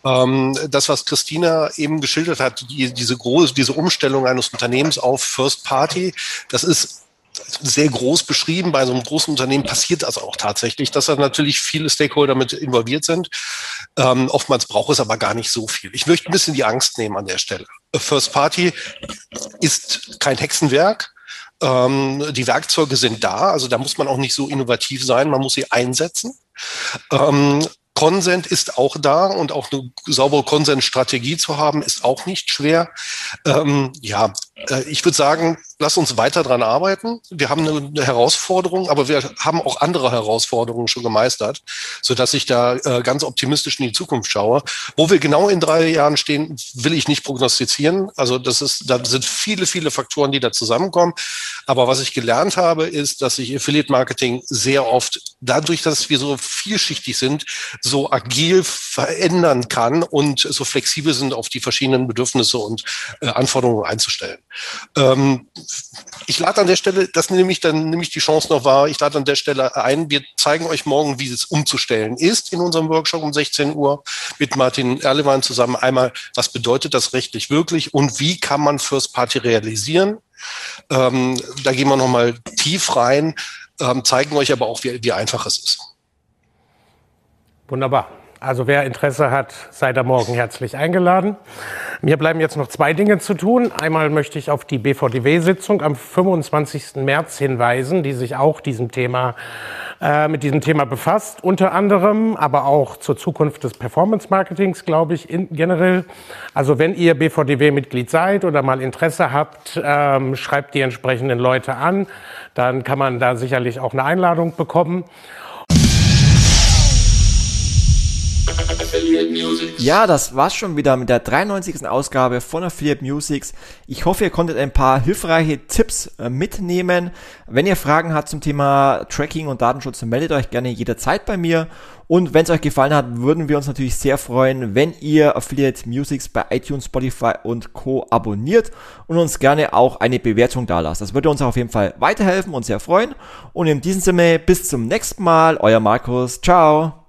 das, was Christina eben geschildert hat, die, diese große, diese Umstellung eines Unternehmens auf First Party, das ist sehr groß beschrieben. Bei so einem großen Unternehmen passiert das auch tatsächlich, dass da natürlich viele Stakeholder mit involviert sind. Ähm, oftmals braucht es aber gar nicht so viel. Ich möchte ein bisschen die Angst nehmen an der Stelle. First Party ist kein Hexenwerk. Ähm, die Werkzeuge sind da, also da muss man auch nicht so innovativ sein, man muss sie einsetzen. Ähm, Consent ist auch da und auch eine saubere Consent-Strategie zu haben, ist auch nicht schwer. Ähm, ja, ich würde sagen, lass uns weiter dran arbeiten. Wir haben eine, Herausforderung, aber wir haben auch andere Herausforderungen schon gemeistert, so dass ich da äh, ganz optimistisch in die Zukunft schaue. Wo wir genau in drei Jahren stehen, will ich nicht prognostizieren. Also das ist, da sind viele, viele Faktoren, die da zusammenkommen. Aber was ich gelernt habe, ist, dass sich Affiliate Marketing sehr oft dadurch, dass wir so vielschichtig sind, so agil verändern kann und so flexibel sind, auf die verschiedenen Bedürfnisse und äh, Anforderungen einzustellen. Ähm, ich lade an der Stelle, das nehme ich dann nehme ich die Chance noch wahr, ich lade an der Stelle ein, wir zeigen euch morgen, wie es umzustellen ist in unserem Workshop um 16 Uhr mit Martin Erlewein zusammen. Einmal, was bedeutet das rechtlich wirklich und wie kann man First Party realisieren? Ähm, da gehen wir nochmal tief rein, ähm, zeigen euch aber auch, wie, wie einfach es ist. Wunderbar. Also wer Interesse hat, sei da morgen herzlich eingeladen. Mir bleiben jetzt noch zwei Dinge zu tun. Einmal möchte ich auf die BVDW-Sitzung am 25. März hinweisen, die sich auch diesem Thema, äh, mit diesem Thema befasst. Unter anderem, aber auch zur Zukunft des Performance-Marketings, glaube ich, in, generell. Also wenn ihr BVDW-Mitglied seid oder mal Interesse habt, ähm, schreibt die entsprechenden Leute an. Dann kann man da sicherlich auch eine Einladung bekommen. Ja, das war's schon wieder mit der 93. Ausgabe von Affiliate Musics. Ich hoffe, ihr konntet ein paar hilfreiche Tipps äh, mitnehmen. Wenn ihr Fragen habt zum Thema Tracking und Datenschutz, meldet euch gerne jederzeit bei mir. Und wenn es euch gefallen hat, würden wir uns natürlich sehr freuen, wenn ihr Affiliate Musics bei iTunes, Spotify und Co. abonniert und uns gerne auch eine Bewertung da lasst. Das würde uns auf jeden Fall weiterhelfen und sehr freuen. Und in diesem Sinne, bis zum nächsten Mal, euer Markus. Ciao.